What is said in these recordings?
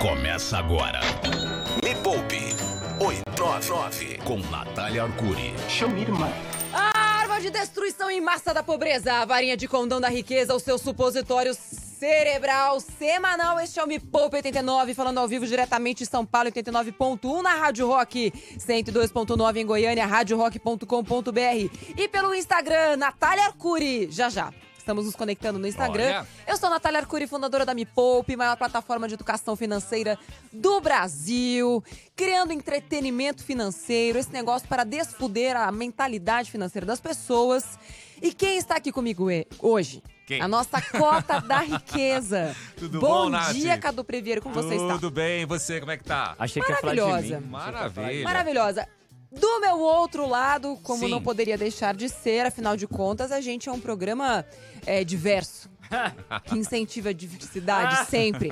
Começa agora. Me Poupe 899 com Natália Arcuri. Show me, mano. A arma de destruição em massa da pobreza, a varinha de condão da riqueza, o seu supositório cerebral semanal. Este é o Me Poupe 89, falando ao vivo diretamente de São Paulo, 89.1 na Rádio Rock, 102.9 em Goiânia, radiorock.com.br e pelo Instagram, Natália Arcuri. Já já. Estamos nos conectando no Instagram. Olha. Eu sou a Natália Arcuri, fundadora da Me Poupe, maior plataforma de educação financeira do Brasil, criando entretenimento financeiro, esse negócio para desfuder a mentalidade financeira das pessoas. E quem está aqui comigo hoje? Quem? A nossa cota da riqueza. Tudo bom bom, Nath? dia, Cadu Previeiro, como você está? Tudo bem, e você, como é que tá? Achei que ia falar de Maravilhosa. mim. Maravilha. Maravilhosa. Do meu outro lado, como Sim. não poderia deixar de ser, afinal de contas, a gente é um programa é, diverso. que incentiva a diversidade sempre.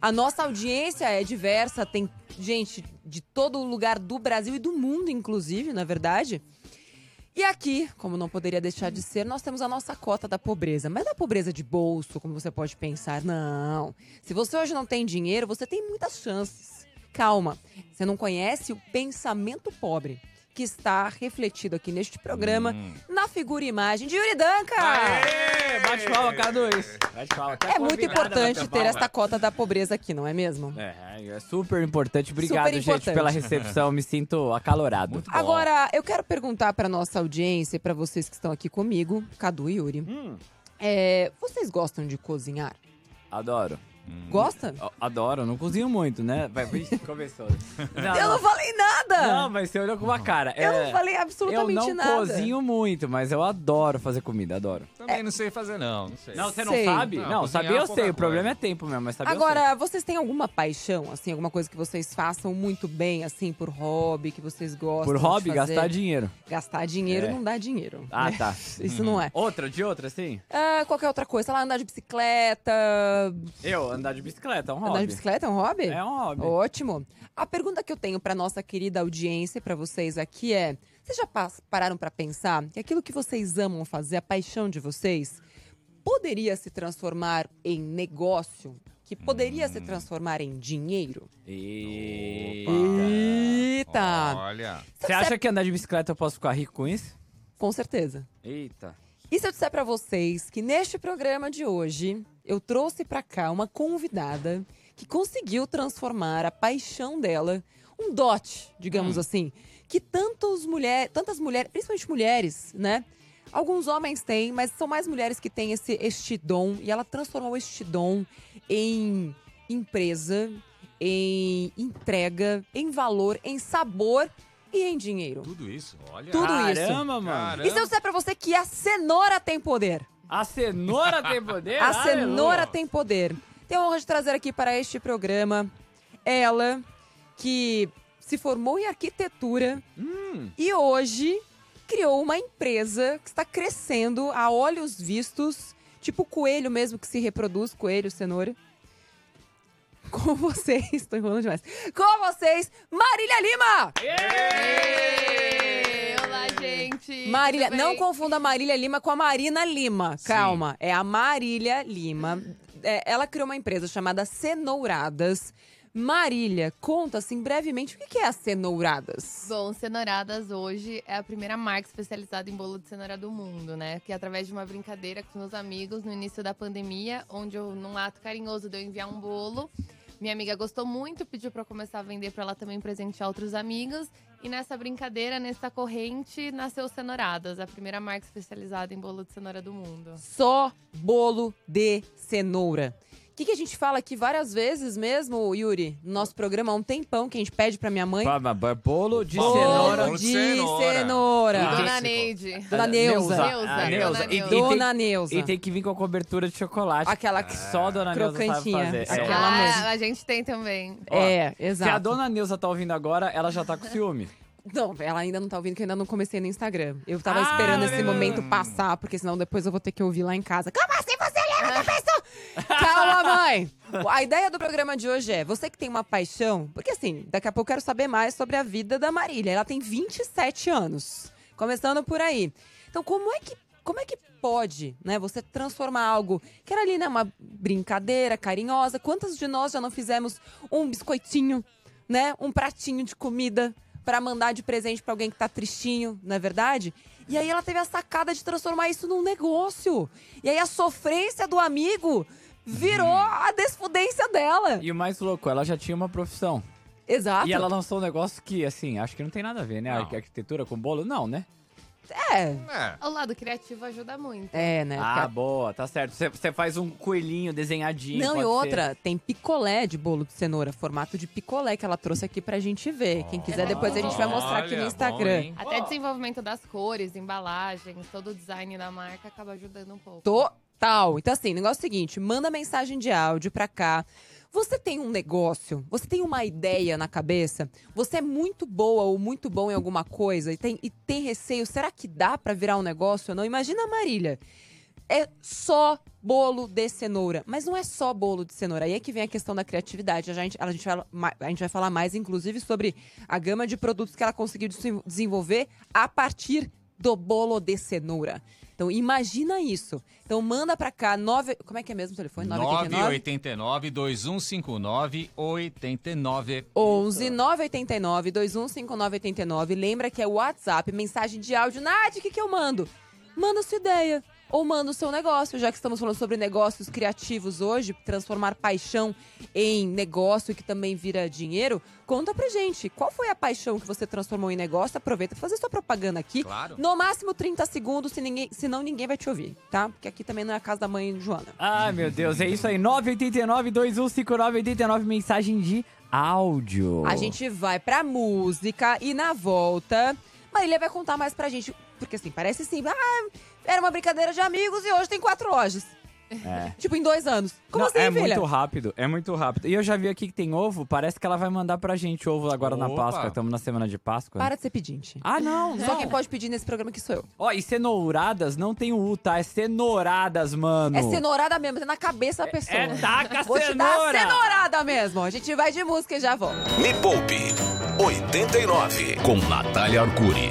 A nossa audiência é diversa, tem gente de todo lugar do Brasil e do mundo, inclusive, na verdade. E aqui, como não poderia deixar de ser, nós temos a nossa cota da pobreza. Mas da pobreza de bolso, como você pode pensar. Não. Se você hoje não tem dinheiro, você tem muitas chances. Calma. Você não conhece o pensamento pobre que está refletido aqui neste programa, na figura e imagem de Yuri Danca. Aê! Bate palma, K2. Bate palma. Tá É muito importante ter esta cota da pobreza aqui, não é mesmo? É, é super importante. Obrigado, Super gente, importante. pela recepção. Me sinto acalorado. Muito bom. Agora, eu quero perguntar para nossa audiência e para vocês que estão aqui comigo, Cadu e Yuri. Hum, É, vocês gostam de cozinhar? adoro. Gosta? A- Adoro, não cozinho muito, né? Vai, começou. Não, Eu não falei nada! Não, mas você olhou com uma cara. Eu É, não falei Eu absolutamente não nada. cozinho muito, mas eu adoro fazer comida, adoro. Também não sei fazer, não. Não sei. Não, você Sei. não sabe? Não, Não, saber eu sei. O problema é coisa. tempo mesmo, mas saber eu Agora, vocês têm alguma paixão, assim, alguma coisa que vocês façam muito bem, assim, por hobby, que vocês gostam Por de hobby, fazer? gastar dinheiro. Gastar dinheiro É. não dá dinheiro. Ah, né? tá. Isso não é. Outra, de outra, sim? Ah, qualquer outra coisa, sei lá, andar de bicicleta. Eu, andar de bicicleta, é um Andar hobby. de bicicleta é um hobby? É um hobby. Ótimo. A pergunta que eu tenho para nossa querida audiência, para vocês aqui é: vocês já pararam para pensar que aquilo que vocês amam fazer, a paixão de vocês, poderia se transformar em negócio? Que poderia se transformar em dinheiro? Eita. Eita! Olha. Você acha que andar de bicicleta eu posso ficar rico com isso? Com certeza. Eita. E se eu disser pra vocês que neste programa de hoje eu trouxe pra cá uma convidada que conseguiu transformar a paixão dela, um dote, digamos assim, que tantos mulher, tantas mulheres, principalmente mulheres, né? Alguns homens têm, mas são mais mulheres que têm esse este dom e ela transformou este dom em empresa, em entrega, em valor, em sabor e em dinheiro. Tudo isso, olha. Tudo isso. Caramba, mano. Caramba. E se eu disser pra você que a cenoura tem poder? A cenoura tem poder? A Aleluia. cenoura tem poder. Tenho a honra de trazer aqui para este programa ela, que se formou em arquitetura Hum. e hoje criou uma empresa que está crescendo a olhos vistos, tipo coelho mesmo que se reproduz, coelho, cenoura. Com vocês, estou enrolando demais. Com vocês, Marília Lima! Ê, Olá, gente. Marília, não confunda a Marília Lima com a Marina Lima. Calma, é a Marília Lima. É, ela criou uma empresa chamada Cenouradas. Marília, conta assim brevemente o que que é a Cenouradas. Bom, Cenouradas hoje é a primeira marca especializada em bolo de cenoura do mundo, né? Que através de uma brincadeira com meus amigos no início da pandemia, onde eu, num ato carinhoso de eu enviar um bolo, minha amiga gostou muito, pediu eu começar a vender pra ela também presentear outros amigos. E nessa brincadeira, nessa corrente, nasceu Cenouradas, a primeira marca especializada em bolo de cenoura do mundo. Só bolo de cenoura. O que, que a gente fala aqui várias vezes mesmo, Yuri? No nosso programa há um tempão que a gente pede pra minha mãe. Bolo de Bolo cenoura. Bolo de cenoura. cenoura. E Ah, Dona. Neide. Dona Neuza. Neuza, Neuza. Dona E- Neuza. e tem- Dona Neuza. E tem que vir com a cobertura de chocolate. Aquela que Só a Dona Neuza sabe Crocantinha. fazer. É. Aquela ah, mesmo. a gente tem também. É, Se exato. a Dona Neuza tá ouvindo agora, ela já tá com ciúme. Não, ela ainda não tá ouvindo, que eu ainda não comecei no Instagram. Eu tava Ah, esperando esse momento passar, porque senão depois eu vou ter que ouvir lá em casa. Como assim você da pessoa? Calma, mãe! A ideia do programa de hoje é, você que tem uma paixão... Porque assim, daqui a pouco eu quero saber mais sobre a vida da Marília. Ela tem 27 anos. Começando por aí. Então, como é que Como é que pode, né, você transformar algo que era ali, né, uma brincadeira carinhosa? Quantas de nós já não fizemos um biscoitinho, né, um pratinho de comida pra mandar de presente pra alguém que tá tristinho, não é verdade? E aí ela teve a sacada de transformar isso num negócio. E aí a sofrência do amigo virou a desfudência dela. E o mais louco, ela já tinha uma profissão. Exato. E ela lançou um negócio que, assim, acho que não tem nada a ver, né? Não. arquitetura com bolo, não, né? É, É. O lado criativo ajuda muito. é, né? Ah, Porque- boa, tá certo. Você- Você faz um coelhinho desenhadinho. Não, e pode outra, tem picolé de bolo de cenoura, formato de picolé que ela trouxe aqui pra gente ver. Quem quiser, depois a gente vai mostrar aqui no Olha, Instagram. bom, hein? Até desenvolvimento das cores, embalagens, todo o design da marca acaba ajudando um pouco. Total. Então, assim, negócio é o seguinte: manda mensagem de áudio pra cá. Você tem um negócio, você tem uma ideia na cabeça, você é muito boa ou muito bom em alguma coisa e tem, e tem receio, será que dá pra virar um negócio ou não? Imagina a Marília. É só bolo de cenoura. Mas não é só bolo de cenoura. Aí é que vem a questão da criatividade. A gente, a gente, vai, a gente vai falar mais, inclusive, sobre a gama de produtos que ela conseguiu desen- desenvolver a partir do bolo de cenoura. Então, imagina isso. Então, manda pra cá. Nove, como é que é mesmo o telefone? 989? 989 2159 89. 11 989 215989. Lembra que é o WhatsApp, mensagem de áudio. Nath, o que, que eu mando? Manda sua ideia. Ou manda o seu negócio, já que estamos falando sobre negócios criativos hoje, transformar paixão em negócio que também vira dinheiro. Conta pra gente, qual foi a paixão que você transformou em negócio? Aproveita pra fazer sua propaganda aqui. Claro. No máximo 30 segundos, se ninguém, senão ninguém vai te ouvir, tá? Porque aqui também não é a casa da mãe Joana. Ai, meu Deus, é isso aí. 989-2159-89, mensagem de áudio. A gente vai pra música e na volta, Marília vai contar mais pra gente. Porque assim, parece assim, ah, era uma brincadeira de amigos e hoje tem quatro lojas. É. Tipo, em dois anos. Como Não, assim, é filha? muito rápido, é muito rápido. E eu já vi aqui que tem ovo, parece que ela vai mandar pra gente ovo agora na Opa. Páscoa. Estamos na semana de Páscoa. Para de ser pedinte. Ah, não, não. Só quem pode pedir nesse programa que sou eu. Ó, e cenouradas não tem o U, tá? É cenouradas, mano. É cenourada mesmo, é na cabeça da pessoa. É taca Vou te dar cenoura. cenourada mesmo. A gente vai de música e já volta. Me Poupe 89 com Natália Arcuri.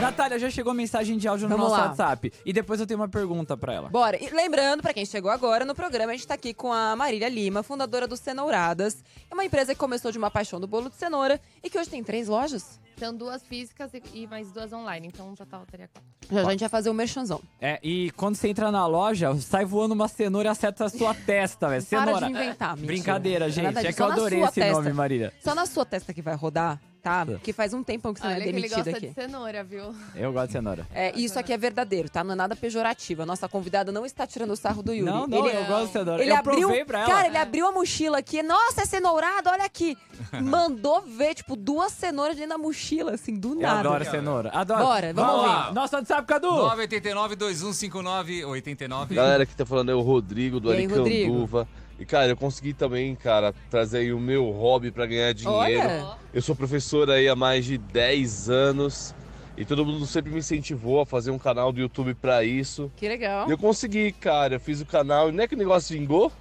Natália, já chegou mensagem de áudio no Vamos nosso lá. WhatsApp. E depois eu tenho uma pergunta pra ela. Bora. E lembrando, pra quem chegou agora no programa, a gente tá aqui com a Marília Lima, fundadora do Cenouradas. É uma empresa que começou de uma paixão do bolo de cenoura e que hoje tem três lojas. São duas físicas e, e mais duas online, então já tá, teria quatro. Já, já a gente vai fazer um merchanzão. É, e quando você entra na loja, sai voando uma cenoura e acerta a sua testa, velho. Para Cenoura. de inventar, mentira. Brincadeira, é gente. nada É disso, que eu só na adorei sua esse testa. nome, Marília. Só na sua testa que vai rodar, tá? Porque faz um tempão que você não Olha é que ele demitida gosta aqui. de cenoura, viu? Eu gosto de cenoura. É, isso aqui é verdadeiro, tá? Não é nada pejorativo. A nossa convidada não está tirando o sarro do Yuri. Não, não, ele, eu gosto de cenoura. ele eu abriu, provei pra ela. Cara, ele abriu a mochila aqui. Nossa, é cenourado, olha aqui. Mandou ver, tipo, duas cenouras dentro da mochila, assim, do Eu nada. adoro cenoura. Adoro. Bora, vamos Vamos ouvir. lá. Nosso WhatsApp, Cadu. 989 2159 89. Galera que tá falando é o Rodrigo do aí, Rodrigo? E, cara, eu consegui também, cara, trazer aí o meu hobby pra ganhar dinheiro. Olha. Eu sou professor aí há mais de 10 anos. E todo mundo sempre me incentivou a fazer um canal do YouTube pra isso. Que legal. E eu consegui, cara. Eu fiz o canal e não é que o negócio vingou,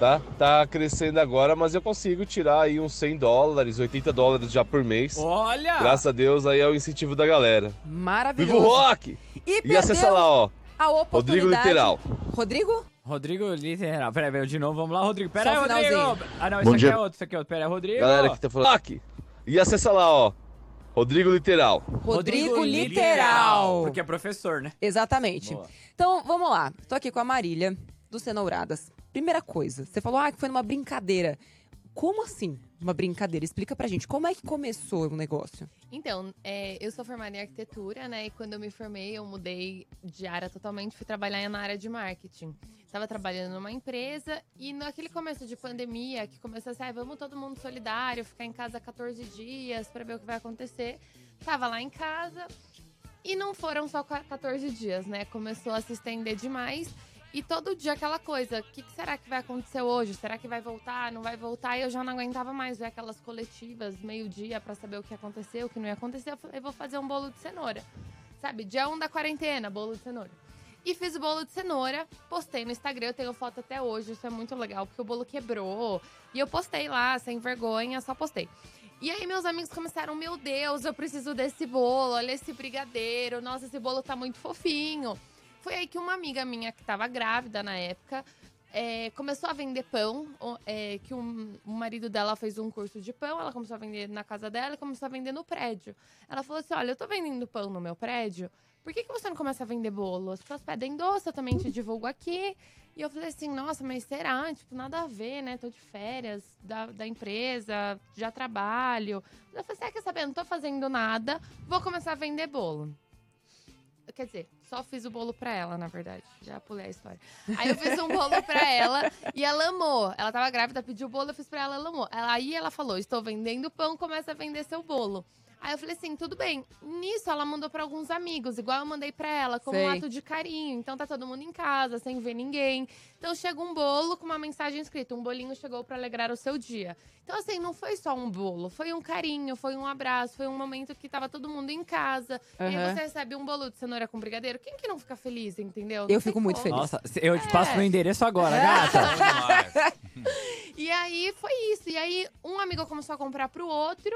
tá? Tá crescendo agora, mas eu consigo tirar aí uns 100 dólares, 80 dólares já por mês. Olha! Graças a Deus aí é o incentivo da galera. Viva Maravilhoso. o rock! E E acessa lá, ó. a oportunidade. Rodrigo Literal. Rodrigo? Rodrigo Literal. Peraí, veio de novo. Vamos lá, Rodrigo. Só Peraí, o Rodrigo. Ah, não, Bom esse aqui dia. é outro. Esse aqui é outro. Peraí, Rodrigo. Galera que tá falando. Rock! E acessa lá, ó. Rodrigo Literal. Rodrigo, Literal. Porque é professor, né? Exatamente. Boa. Então, vamos lá. Tô aqui com a Marília, do Cenouradas. Primeira coisa, você falou ah, que foi numa brincadeira. Como assim? Uma brincadeira? Explica pra gente. Como é que começou o negócio? Então, é, eu sou formada em arquitetura, né? E quando eu me formei, eu mudei de área totalmente, fui trabalhar na área de marketing. Tava trabalhando numa empresa e naquele começo de pandemia, que começou assim, ah, vamos todo mundo solidário, ficar em casa 14 dias pra ver o que vai acontecer. Tava lá em casa e não foram só 14 dias, né? Começou a se estender demais. E todo dia aquela coisa, o que, que será que vai acontecer hoje? Será que vai voltar? Não vai voltar? E eu já não aguentava mais ver aquelas coletivas, meio-dia, pra saber o que aconteceu, o que não ia acontecer. Eu falei, vou fazer um bolo de cenoura. Sabe, dia 1 da quarentena, bolo de cenoura. E fiz o bolo de cenoura, postei no Instagram, eu tenho foto até hoje, isso é muito legal, porque o bolo quebrou. E eu postei lá, sem vergonha, só postei. E aí meus amigos começaram, meu Deus, eu preciso desse bolo, olha esse brigadeiro, nossa, esse bolo tá muito fofinho. Foi aí que uma amiga minha que tava grávida na época é, começou a vender pão, é, que um- o marido dela fez um curso de pão, ela começou a vender na casa dela e começou a vender no prédio. Ela falou assim, olha, eu tô vendendo pão no meu prédio, por que, que você não começa a vender bolo? As pessoas pedem doce, eu também te divulgo aqui. E eu falei assim, nossa, mas será? Tipo, nada a ver, né? Tô de férias da, da empresa, já trabalho. Eu falei assim, ah, quer saber? Não tô fazendo nada, vou começar a vender bolo. Quer dizer, só fiz o bolo pra ela, na verdade. Já pulei a história. Aí eu fiz um bolo pra ela e ela amou. Ela tava grávida, pediu o bolo, eu fiz pra ela, ela amou. Aí ela falou: Estou vendendo pão, começa a vender seu bolo. Aí eu falei assim, tudo bem. Nisso ela mandou pra alguns amigos, igual eu mandei pra ela, como um Sei. ato de carinho. Então tá todo mundo em casa, sem ver ninguém. Então chega um bolo com uma mensagem escrita: um bolinho chegou pra alegrar o seu dia. Então, assim, não foi só um bolo, foi um carinho, foi um abraço, foi um momento que tava todo mundo em casa. E aí você recebe um bolo de cenoura com brigadeiro. Quem que não fica feliz, entendeu? Eu Não fico muito como. feliz. Nossa, eu te passo É. meu endereço agora, gata. Bom demais. E aí foi isso. E aí um amigo começou a comprar pro outro.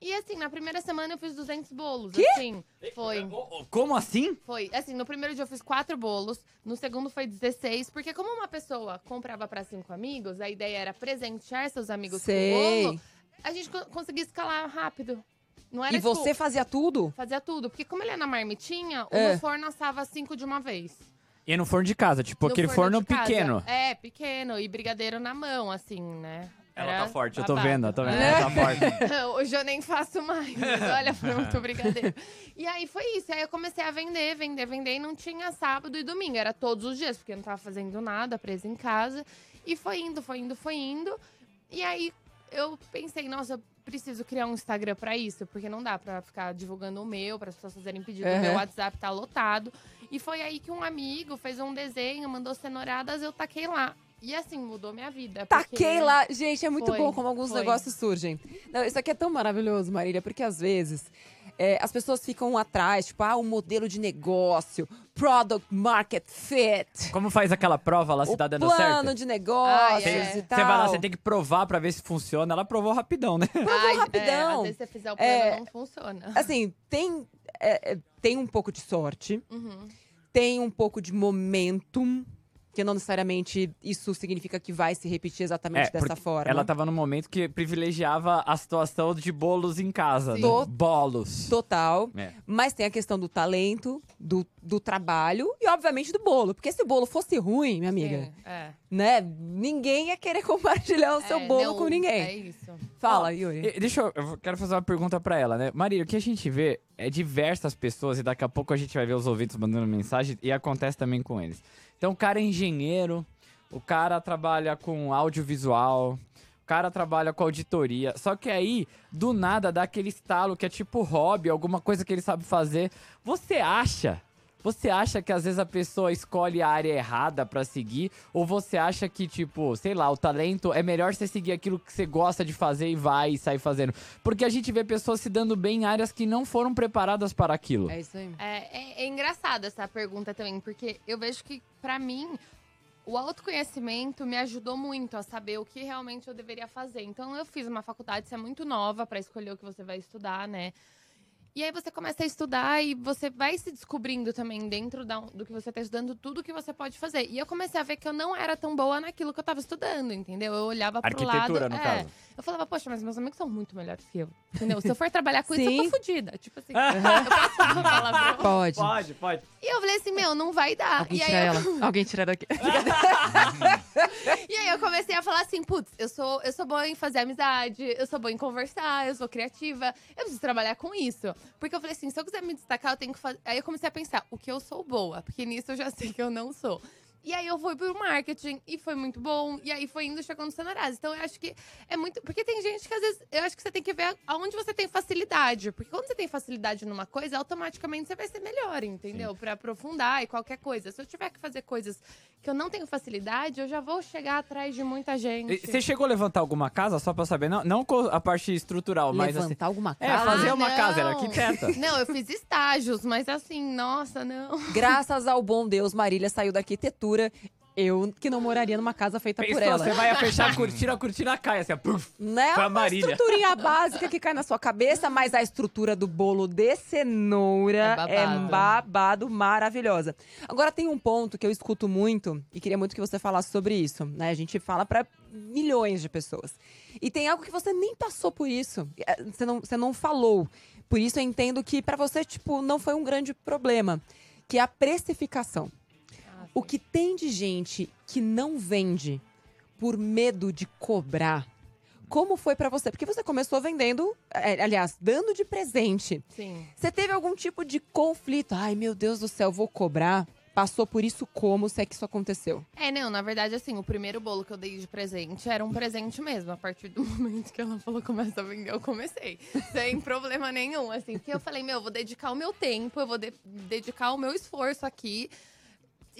E assim, na primeira semana eu fiz 200 bolos. Quê? Assim, foi. Como assim? Foi. Assim, no primeiro dia eu fiz quatro bolos. No segundo foi 16. Porque como uma pessoa comprava pra cinco amigos, a ideia era presentear seus amigos com Sei. bolo. A gente co- conseguia escalar rápido. Não era E tipo, você fazia tudo? fazia tudo. Porque como ele é na marmitinha, o É. meu forno assava cinco de uma vez. E no forno de casa, tipo No aquele forno, casa. pequeno. É, pequeno. E brigadeiro na mão, assim, né? Ela tá forte, eu tô babado. vendo, eu tô vendo. É. Ela tá forte. Hoje eu nem faço mais, mas olha, foi muito brigadeiro. E aí foi isso. Aí eu comecei a vender, vender, vender. E não tinha sábado e domingo. Era todos os dias, porque eu não tava fazendo nada, presa em casa. E foi indo, foi indo, foi indo. E aí eu pensei, nossa, eu preciso criar um Instagram pra isso, porque não dá pra ficar divulgando o meu, para as pessoas fazerem pedido. O meu Uhum. WhatsApp tá lotado. E foi aí que um amigo fez um desenho, mandou cenouradas, eu taquei lá. E assim, mudou minha vida. porque- Taquei lá. Gente, é muito Foi, bom como alguns foi. negócios surgem. Não, isso aqui é tão maravilhoso, Marília, porque às vezes é, as pessoas ficam atrás, tipo, ah, o modelo de negócio, product market fit. Como faz aquela prova lá, se o tá dando plano certo? de negócios Ah, é. e tal. Você vai lá, você tem que provar pra ver se funciona. Ela provou rapidão, né? Ai, rapidão. É, às vezes você fizer o plano, É. não funciona. Assim, tem, é, é, tem um pouco de sorte, Uhum. tem um pouco de momentum, que não necessariamente isso significa que vai se repetir exatamente dessa É, porque forma. Ela tava num momento que privilegiava a situação de bolos em casa, Sim. né? Bolos. Total. É. Mas tem a questão do talento, do, do trabalho e, obviamente, do bolo. Porque se o bolo fosse ruim, minha amiga, Sim, é. né? Ninguém ia querer compartilhar o seu É, bolo não, com ninguém. É isso. Fala, Ó, Yuri. Deixa eu, eu quero fazer uma pergunta pra ela, né? Maria, o que a gente vê é diversas pessoas, e daqui a pouco a gente vai ver os ouvintes mandando mensagem, e acontece também com eles. Então, o cara é engenheiro, o cara trabalha com audiovisual, o cara trabalha com auditoria. Só que aí, do nada, dá aquele estalo que é tipo hobby, alguma coisa que ele sabe fazer. Você acha? Você acha que às vezes a pessoa escolhe a área errada pra seguir? Ou você acha que, tipo, sei lá, o talento é melhor você seguir aquilo que você gosta de fazer e vai e sair fazendo? Porque a gente vê pessoas se dando bem em áreas que não foram preparadas para aquilo. É isso aí. É, é, é engraçado essa pergunta também, porque eu vejo que, pra mim, o autoconhecimento me ajudou muito a saber o que realmente eu deveria fazer. Então, eu fiz uma faculdade, você é muito nova pra escolher o que você vai estudar, né? E aí você começa a estudar e você vai se descobrindo também dentro da- do que você tá estudando, tudo que você pode fazer. E eu comecei a ver que eu não era tão boa naquilo que eu tava estudando, entendeu? Eu olhava pro lado. Arquitetura, no é, caso. Eu falava, poxa, mas meus amigos são muito melhores que eu. Entendeu? Se eu for trabalhar com isso, eu tô fodida. Tipo assim, eu posso falar? Pode. Pode, pode. E eu falei assim, meu, não vai dar. Alguém E aí, tira eu, ela. Alguém tira daqui. e aí eu comecei a falar assim, putz, eu sou, eu sou boa em fazer amizade, eu sou boa em conversar, eu sou criativa, eu preciso trabalhar com isso. Porque eu falei assim, se eu quiser me destacar, eu tenho que fazer. Aí eu comecei a pensar, o que eu sou boa? Porque nisso eu já sei que eu não sou. E aí eu fui pro marketing e foi muito bom. E aí foi indo chegando no Sonoraz. Então eu acho que é muito. Porque tem gente que às vezes. Eu acho que você tem que ver aonde você tem facilidade. Porque quando você tem facilidade numa coisa, automaticamente você vai ser melhor, entendeu? Pra aprofundar e qualquer coisa. Se eu tiver que fazer coisas que eu não tenho facilidade, eu já vou chegar atrás de muita gente. E Você chegou a levantar alguma casa, só pra saber? Não, não com a parte estrutural, mas assim... Levantar alguma É, casa. fazer Ah, uma não. casa, era arquiteta. Não, eu fiz estágios, mas assim, nossa, não. Graças ao bom Deus, Marília saiu da arquitetura. Eu que não moraria numa casa feita por Pensou, ela. você vai fechar a cortina, a cortina cai, assim, puf. Né? Com a Uma Marília. estruturinha básica que cai na sua cabeça, mas a estrutura do bolo de cenoura É é babado. babado, maravilhosa. Agora tem um ponto que eu escuto muito e queria muito que você falasse sobre isso, né? A gente fala pra milhões de pessoas. E tem algo que você nem passou por isso. É, Você não, você não falou. Por isso eu entendo que pra você, tipo, não foi um grande problema, que é a precificação. O que tem de gente que não vende por medo de cobrar? Como foi pra você? Porque você começou vendendo, é, aliás, dando de presente. Sim. Você teve algum tipo de conflito? Ai, meu Deus do céu, vou cobrar. Passou por isso como se é que isso aconteceu? É, não, na verdade, assim, o primeiro bolo que eu dei de presente era um presente mesmo. A partir do momento que ela falou começa a vender, eu comecei. Sem problema nenhum, assim. Porque eu falei, meu, eu vou dedicar o meu tempo, eu vou de- dedicar o meu esforço aqui.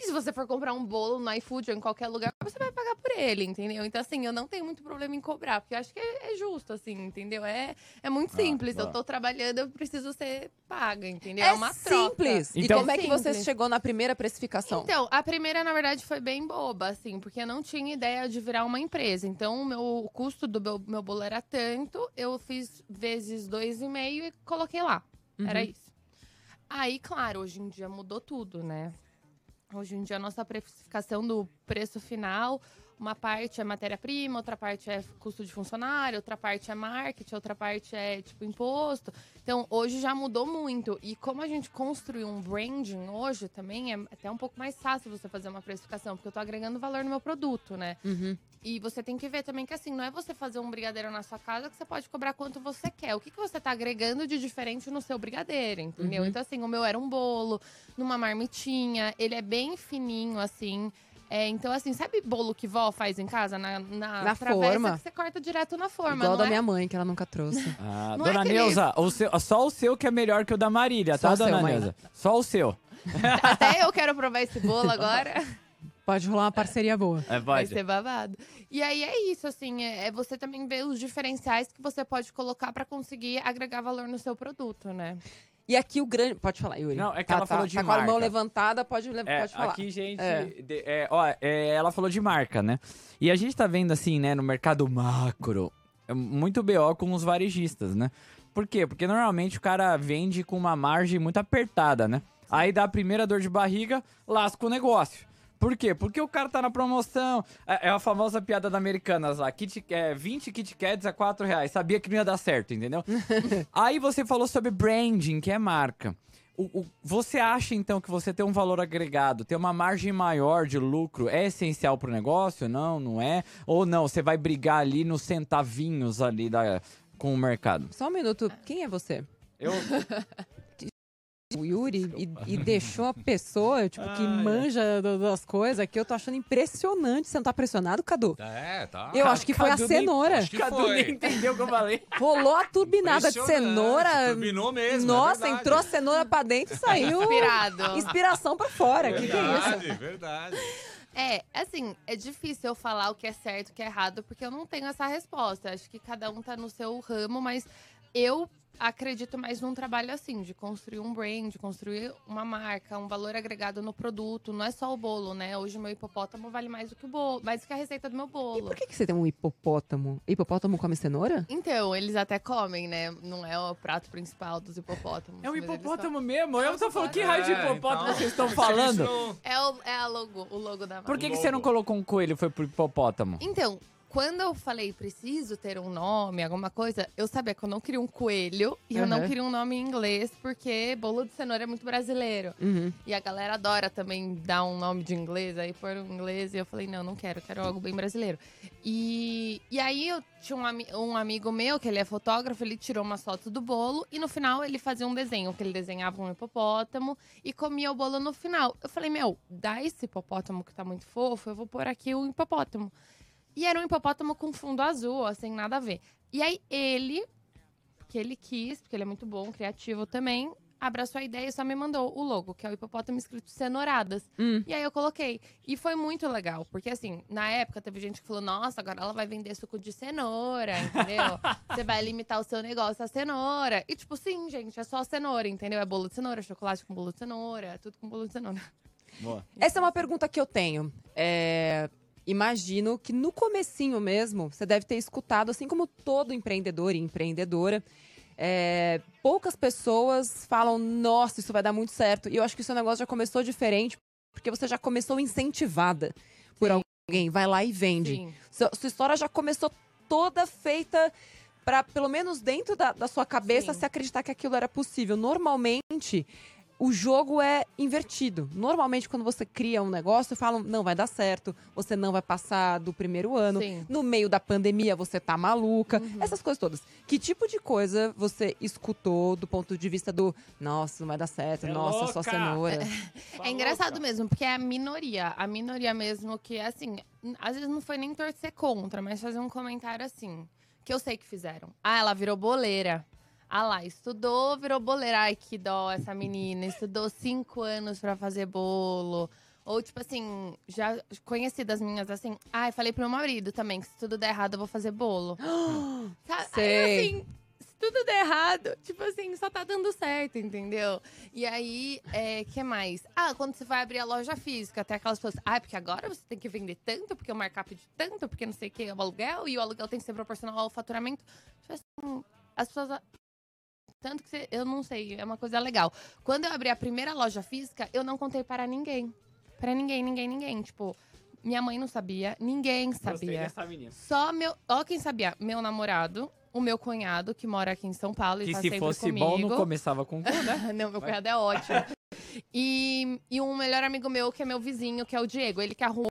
E se você for comprar um bolo no iFood ou em qualquer lugar, você vai pagar por ele, entendeu? Então, assim, eu não tenho muito problema em cobrar, porque eu acho que é, é justo, assim, entendeu? É, é muito simples. boa. eu tô trabalhando, eu preciso ser paga, entendeu? É, uma troca. simples. Então- e como é que você chegou na primeira precificação? Então, a primeira, na verdade, foi bem boba, assim, porque eu não tinha ideia de virar uma empresa. Então, o meu o custo do meu, meu bolo era tanto, eu fiz vezes dois e meio e coloquei lá. Era isso. Aí, claro, hoje em dia mudou tudo, né? Hoje em dia, a nossa precificação do preço final, uma parte é matéria-prima, outra parte é custo de funcionário, outra parte é marketing, outra parte é, tipo, imposto. Então, hoje já mudou muito. E como a gente construiu um branding hoje também, é até um pouco mais fácil você fazer uma precificação, porque eu tô agregando valor no meu produto, né? Uhum. E você tem que ver também que assim, não é você fazer um brigadeiro na sua casa que você pode cobrar quanto você quer. O que, que você tá agregando de diferente no seu brigadeiro, entendeu? Uhum. Então, assim, o meu era um bolo, numa marmitinha, ele é bem fininho, assim. É, então, assim, sabe bolo que vó faz em casa? Na, na, Na travessa forma. que você corta direto na forma. Igual não da é? minha mãe, que ela nunca trouxe. Ah, Não é dona aquele- Neuza, o seu- só o seu que é melhor que o da Marília, Só tá, o seu, dona mãe. Neuza? Só o seu. Até eu quero provar esse bolo agora. Pode rolar uma parceria boa. É, Vai pode. ser babado. E aí é isso, assim, é, é você também ver os diferenciais que você pode colocar pra conseguir agregar valor no seu produto, né? E aqui o grande. Pode falar, Yuri. Não, é que tá, ela tá, falou de Tá com a mão marca. levantada, pode, É, pode falar. aqui, gente, É. de- é, ó, é, ela falou de marca, né? E a gente tá vendo, assim, né, no mercado macro, é muito BO com os varejistas, né? Por quê? Porque normalmente o cara vende com uma margem muito apertada, né? Aí dá a primeira dor de barriga, lasca o negócio. Por quê? Porque o cara tá na promoção. É é a famosa piada da Americanas lá. Kit, é, 20 Kit Kats a 4 reais. Sabia que não ia dar certo, entendeu? Aí você falou sobre branding, que é marca. O- o- você acha, então, que você ter um valor agregado, ter uma margem maior de lucro é essencial pro negócio? Não, não é? Ou não, você vai brigar ali nos centavinhos ali da, com o mercado? Só um minuto. Quem é você? Eu, O Yuri e, e deixou a pessoa, tipo, que Ah, é. manja do- das coisas que eu tô achando impressionante. Você não tá pressionado, Cadu? É, tá. Eu acho que foi a Cadu nem- cenoura. Acho que Cadu foi. nem entendeu o que eu falei. Rolou a turbinada de cenoura. turbinou mesmo, é Nossa, verdade. entrou a cenoura pra dentro e saiu. Inspirado. Inspiração pra fora. Que que é isso? Verdade, verdade. É, assim, é difícil eu falar o que é certo e o que é errado, porque eu não tenho essa resposta. Acho que cada um tá no seu ramo, mas eu acredito mais num trabalho assim, de construir um brand, construir uma marca, um valor agregado no produto. Não é só o bolo, né? Hoje o meu hipopótamo vale mais do que o bolo, mais do que a receita do meu E bolo. por que, que você tem um hipopótamo? Hipopótamo come cenoura? Então, eles até comem, né? Não é o prato principal dos hipopótamos. É um hipopótamo mesmo? Eu tô falando, que raio de É, hipopótamo então, vocês estão falando? É, o, é a logo, o logo da marca. Por que, que você não colocou um coelho e foi pro hipopótamo? Então, quando eu falei preciso ter um nome, alguma coisa, eu sabia que eu não queria um coelho e eu não Uhum. queria um nome em inglês, porque bolo de cenoura é muito brasileiro. Uhum. E a galera adora também dar um nome de inglês, aí pôr um inglês. E eu falei, não, não quero, quero algo bem brasileiro. E, e aí eu tinha um, ami- um amigo meu, que ele é fotógrafo, ele tirou umas fotos do bolo e no final ele fazia um desenho, que ele desenhava um hipopótamo e comia o bolo no final. Eu falei, meu, dá esse hipopótamo que tá muito fofo, eu vou pôr aqui o hipopótamo. E era um hipopótamo com fundo azul, ó, sem nada a ver. E aí ele, que ele quis, porque ele é muito bom, criativo também, abraçou a ideia e só me mandou o logo, que é o hipopótamo escrito cenouradas. Hum. E aí eu coloquei. E foi muito legal, porque assim, na época teve gente que falou: nossa, agora ela vai vender suco de cenoura, entendeu? Você vai limitar o seu negócio à cenoura. E tipo, sim, gente, é só cenoura, entendeu? É bolo de cenoura, chocolate com bolo de cenoura, tudo com bolo de cenoura. Boa. Essa é uma pergunta que eu tenho. É, imagino que no comecinho mesmo, você deve ter escutado, assim como todo empreendedor e empreendedora, é, poucas pessoas falam, nossa, isso vai dar muito certo. E eu acho que esse negócio já começou diferente, porque você já começou incentivada por Sim. alguém. Vai lá e vende. Sim. Sua, sua história já começou toda feita para, pelo menos dentro da, da sua cabeça, Sim. se acreditar que aquilo era possível. Normalmente, o jogo é invertido. Normalmente, quando você cria um negócio, falam, não vai dar certo, você não vai passar do primeiro ano. Sim. No meio da pandemia, você tá maluca. Uhum. Essas coisas todas. Que tipo de coisa você escutou do ponto de vista do, nossa, não vai dar certo, É nossa, só louca. cenoura. É engraçado mesmo, porque é a minoria. A minoria mesmo que é assim. Às vezes não foi nem torcer contra, mas fazer um comentário assim. Que eu sei que fizeram. Ah, ela virou boleira. Ah lá, estudou, virou boleira. Ai, que dó essa menina. Estudou cinco anos pra fazer bolo. Ou, tipo assim, já conheci das minhas assim. Ai, falei pro meu marido também que se tudo der errado eu vou fazer bolo. Sabe? Aí, Sei. assim, se tudo der errado, tipo assim, só tá dando certo, entendeu? E aí, é, que mais? Ah, quando você vai abrir a loja física, tem aquelas pessoas, ah, porque agora você tem que vender tanto, porque o markup de tanto, porque não sei o que, o aluguel, e o aluguel tem que ser proporcional ao faturamento. Tipo assim, as pessoas. Tanto que você- eu não sei, é uma coisa legal. Quando eu abri a primeira loja física, eu não contei para ninguém. Para ninguém, ninguém, ninguém. Tipo, minha mãe não sabia, ninguém sabia. menina. Só meu. Ó, quem sabia? Meu namorado, o meu cunhado, que mora aqui em São Paulo e Que tá se sempre fosse comigo. bom, não começava com cu, né? não, meu cunhado é ótimo. E, e um melhor amigo meu, que é meu vizinho, que é o Diego, ele que arrumou.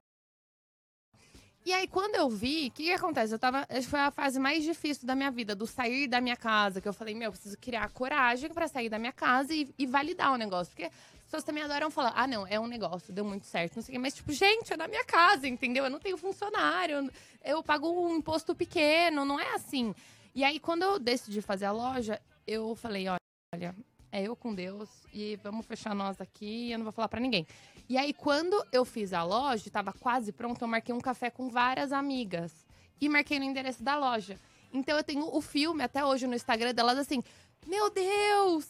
E aí, quando eu vi, o que, que acontece? Eu tava. Foi a fase mais difícil da minha vida, do sair da minha casa. Que eu falei, meu, eu preciso criar coragem pra sair da minha casa e, e validar o negócio. Porque as pessoas também adoram falar, ah, não, é um negócio, deu muito certo, não sei o quê. Mas, tipo, gente, é da minha casa, entendeu? Eu não tenho funcionário, eu pago um imposto pequeno, não é assim. E aí, quando eu decidi fazer a loja, eu falei, olha, é eu com Deus e vamos fechar nós aqui, eu não vou falar pra ninguém. E aí, quando eu fiz a loja, tava quase pronto, eu marquei um café com várias amigas. E marquei no endereço da loja. Então eu tenho o filme até hoje no Instagram delas assim: Meu Deus!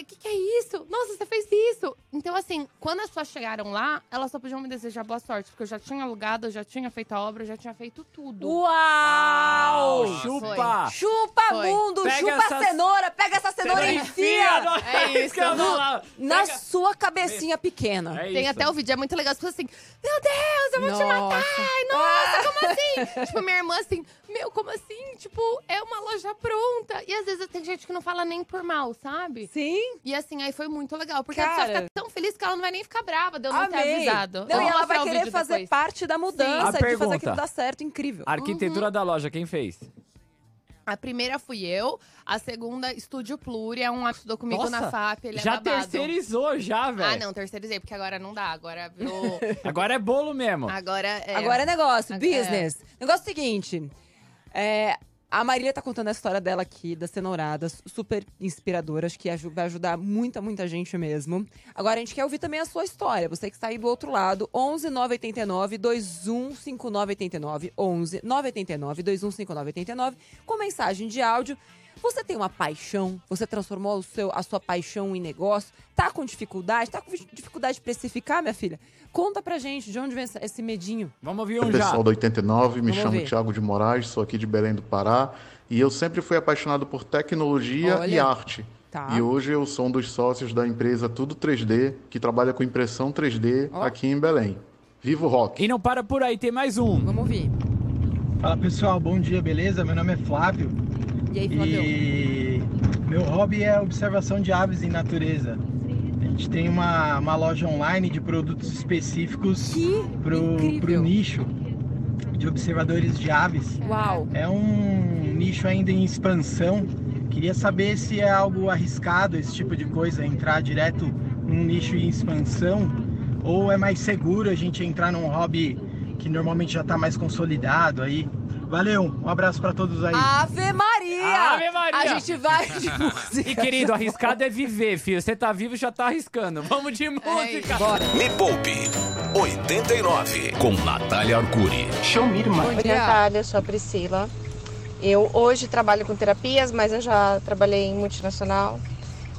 O que, que é isso? Nossa, você fez isso! Então, assim, quando as pessoas chegaram lá, elas só podiam me desejar boa sorte, porque eu já tinha alugado, eu já tinha feito a obra, eu já tinha feito tudo. Uau! Chupa! Chupa Foi. mundo, Pega chupa essa cenoura, pega essa cenoura e enfia no- É isso. No- na Pega- sua cabecinha pequena. É Tem até o vídeo, é muito legal. As pessoas assim, meu Deus, eu vou te matar! Ai, nossa, como assim? tipo, minha irmã assim, meu, como assim? Tipo, é uma loja pronta. E às vezes tem gente que não fala nem por mal, sabe? Sim, E assim, aí foi muito legal. Porque a Cara. pessoa fica tão feliz que ela não vai nem ficar brava de eu não ter amei. avisado. Não, e ela vai querer fazer depois. parte da mudança, A de fazer pergunta. aquilo dar certo, incrível. A arquitetura da loja, quem fez? A primeira fui eu, a segunda, Estúdio Pluri, é um estudou comigo Nossa, na FAP, ele já é babado. terceirizou, já, velho. Ah, não, terceirizei, porque agora não dá, agora virou... Agora é bolo mesmo. agora é... Agora é negócio, É. business. Negócio é o seguinte, é, a Marília tá contando a história dela aqui, das cenouradas, super inspiradora, acho que vai ajudar muita, muita gente mesmo. Agora a gente quer ouvir também a sua história, você que está aí do outro lado, 11 989 215989, 11 989 215989, com mensagem de áudio. Você tem uma paixão, você transformou o seu, a sua paixão em negócio, tá com dificuldade, tá com dificuldade de precificar, minha filha? Conta pra gente de onde vem essa- esse medinho. Vamos ouvir um já. pessoal do 89, me Vamos chamo ver. Thiago de Moraes, sou aqui de Belém do Pará e eu sempre fui apaixonado por tecnologia e Olha. arte. Tá. E hoje eu sou um dos sócios da empresa Tudo 3D, que trabalha com impressão 3D Ó. aqui em Belém. Viva o rock! E não para por aí, tem mais um. Vamos ouvir. Fala pessoal, bom dia, beleza? Meu nome é Flávio E aí, Flavio? e meu hobby é observação de aves em natureza. A gente tem uma, uma loja online de produtos específicos incrível. pro nicho de observadores de aves. Uau. É um nicho ainda em expansão. Queria saber se é algo arriscado esse tipo de coisa, entrar direto num nicho em expansão, ou é mais seguro a gente entrar num hobby que normalmente já está mais consolidado aí. Valeu, um abraço para todos aí. Ave Maria! Ave Maria! A gente vai de música. E querido, arriscado é viver, filho. Você tá vivo já tá arriscando. Vamos de música. Bora. Me Poupe 89 com Natália Arcuri. Bom Oi, dia. Natália, eu sou a Priscila. Eu hoje trabalho com terapias, mas eu já trabalhei em multinacional.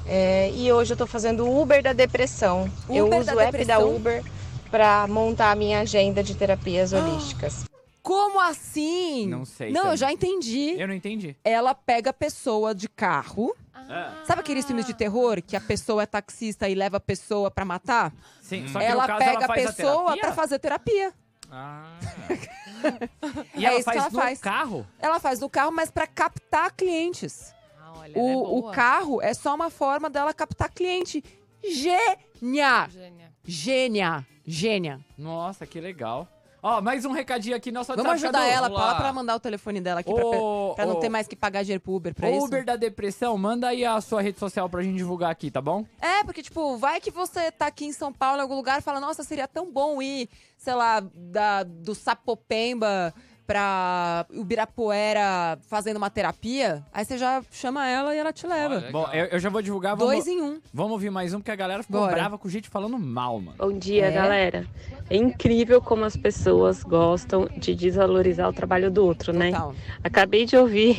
É, e hoje eu tô fazendo o Uber da depressão. eu Uber uso da o app da? Uber para montar a minha agenda de terapias holísticas. Como assim? Não sei Não, eu também. já entendi. Eu não entendi. Ela pega a pessoa de carro. Ah. Sabe aqueles filmes de terror que a pessoa é taxista e leva a pessoa pra matar? Sim, só que no ela caso pega ela a faz a pessoa terapia? pra fazer terapia. Ah. e É ela isso que faz ela no faz. carro? Ela faz no carro, mas pra captar clientes. Ah, olha, ela é O, o boa. carro é só uma forma dela captar cliente. Gênia! Gênia. Gênia! Gênia! Nossa, que legal. Ó, mais um recadinho aqui, nosso Vamos ajudar Cadu. ela, fala pra ela mandar o telefone dela aqui pra, Ô, pra não ô, ter mais que pagar dinheiro pro Uber pra Ô, isso. Uber da depressão, manda aí a sua rede social pra gente divulgar aqui, tá bom? É, porque, tipo, vai que você tá aqui em São Paulo, em algum lugar, e fala, nossa, seria tão bom ir, sei lá, da, do Sapopemba pra Ibirapuera fazendo uma terapia. Aí você já chama ela e ela te leva. Olha, Bom, eu, eu já vou divulgar. Vamos, Dois em um. vamos ouvir mais um, porque a galera ficou Bora. brava com gente falando mal, mano. Bom dia, É. galera. É incrível como as pessoas gostam de desvalorizar o trabalho do outro, né? Total. Acabei de ouvir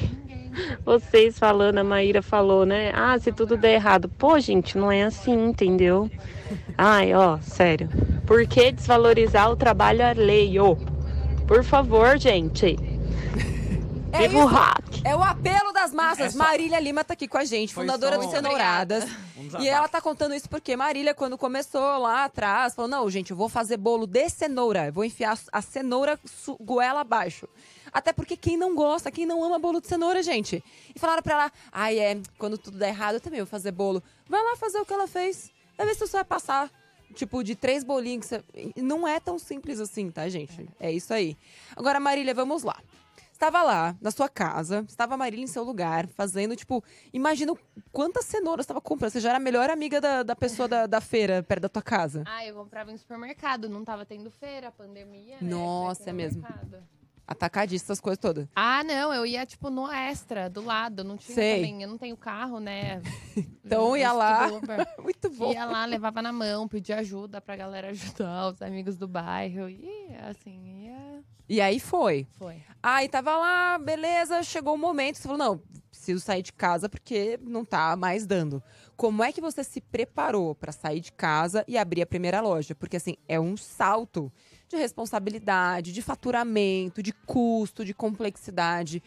vocês falando, a Maíra falou, né? Ah, se tudo der errado. Pô, gente, não é assim, entendeu? Ai, ó, sério. Por que desvalorizar o trabalho alheio? Por favor, gente. É Viva o isso. rock! É o apelo das massas. É só- Marília Lima tá aqui com a gente, Foi fundadora do Cenouradas. E ela tá contando isso porque Marília, quando começou lá atrás, falou: não, gente, eu vou fazer bolo de cenoura. Eu vou enfiar a cenoura goela abaixo. Até porque quem não gosta, quem não ama bolo de cenoura, gente? E falaram pra ela: ai, é, quando tudo der errado, eu também vou fazer bolo. Vai lá fazer o que ela fez. Vai ver se você vai passar. Tipo, de três bolinhos. que você- Não é tão simples assim, tá, gente? É isso aí. Agora, Marília, vamos lá. Estava lá, na sua casa, estava a Marília em seu lugar, fazendo, tipo, imagina quantas cenouras estava comprando. Você já era a melhor amiga da, da pessoa da, da feira, perto da tua casa. Ah, eu comprava em supermercado, não tava tendo feira, pandemia, né? Nossa, Tinha é mesmo. mercado. Atacadista, essas coisas todas. Ah, não, eu ia, tipo, no extra, do lado, não tinha Sei. também, eu não tenho carro, né? Então Eu ia lá. Uber. Muito bom. Ia lá, levava na mão, pedia ajuda pra galera ajudar, os amigos do bairro, e assim, ia... E aí foi. Foi. Aí tava lá, beleza, chegou o momento, você falou, não, preciso sair de casa porque não tá mais dando. Como é que você se preparou pra sair de casa e abrir a primeira loja? Porque assim, é um salto de responsabilidade, de faturamento, de custo, de complexidade.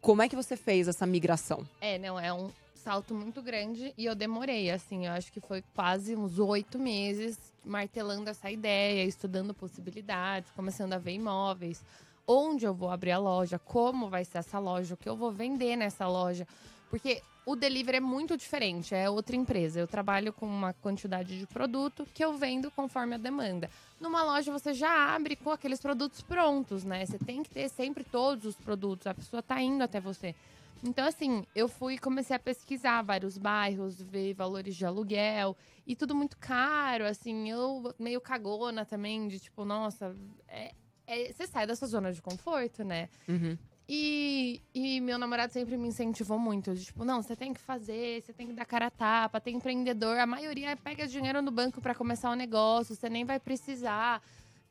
Como é que você fez essa migração? É, não, é um salto muito grande e eu demorei, assim, eu acho que foi quase uns oito meses martelando essa ideia, estudando possibilidades, começando a ver imóveis, onde eu vou abrir a loja, como vai ser essa loja, o que eu vou vender nessa loja. Porque o delivery é muito diferente, é outra empresa. Eu trabalho com uma quantidade de produto que eu vendo conforme a demanda. Numa loja você já abre com aqueles produtos prontos, né? Você tem que ter sempre todos os produtos, a pessoa tá indo até você. Então, assim, eu fui comecei a pesquisar vários bairros, ver valores de aluguel e tudo muito caro, assim, eu meio cagona também, de tipo, nossa, é- é- você sai da sua zona de conforto, né? E, e meu namorado sempre me incentivou muito. Tipo, não, você tem que fazer, você tem que dar cara a tapa, tem empreendedor. A maioria pega dinheiro no banco pra começar o negócio, você nem vai precisar.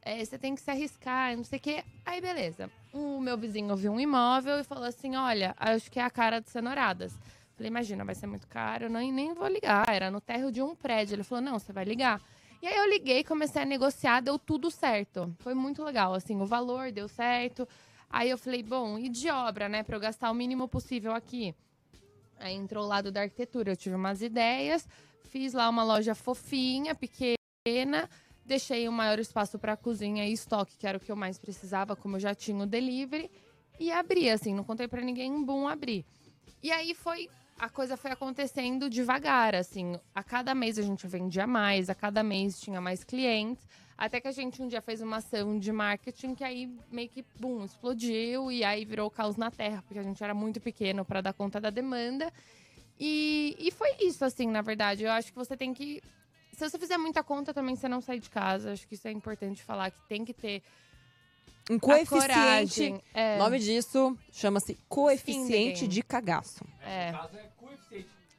é, você tem que se arriscar, não sei o quê. Aí, beleza. O meu vizinho viu um imóvel e falou assim: olha, acho que é a cara de cenouradas. Falei, imagina, vai ser muito caro, nem, nem vou ligar. Era no térreo de um prédio. Ele falou, não, você vai ligar. E aí eu liguei, comecei a negociar, deu tudo certo. Foi muito legal, assim, o valor deu certo. Aí eu falei, bom, e de obra, né, pra eu gastar o mínimo possível aqui? Aí entrou o lado da arquitetura, eu tive umas ideias, fiz lá uma loja fofinha, pequena, deixei o maior espaço para cozinha e estoque, que era o que eu mais precisava, como eu já tinha o delivery, e abri, assim, não contei para ninguém, bum, abri. E aí foi, a coisa foi acontecendo devagar, assim, a cada mês a gente vendia mais, a cada mês tinha mais clientes, até que a gente um dia fez uma ação de marketing que aí meio que, bum, explodiu e aí virou caos na terra, porque a gente era muito pequeno para dar conta da demanda. E, e foi isso, assim, na verdade. Eu acho que você tem que. Se você fizer muita conta, também você não sai de casa. Acho que isso é importante falar, que tem que ter. Um a coeficiente. coragem. É, O nome disso chama-se coeficiente de cagaço. é.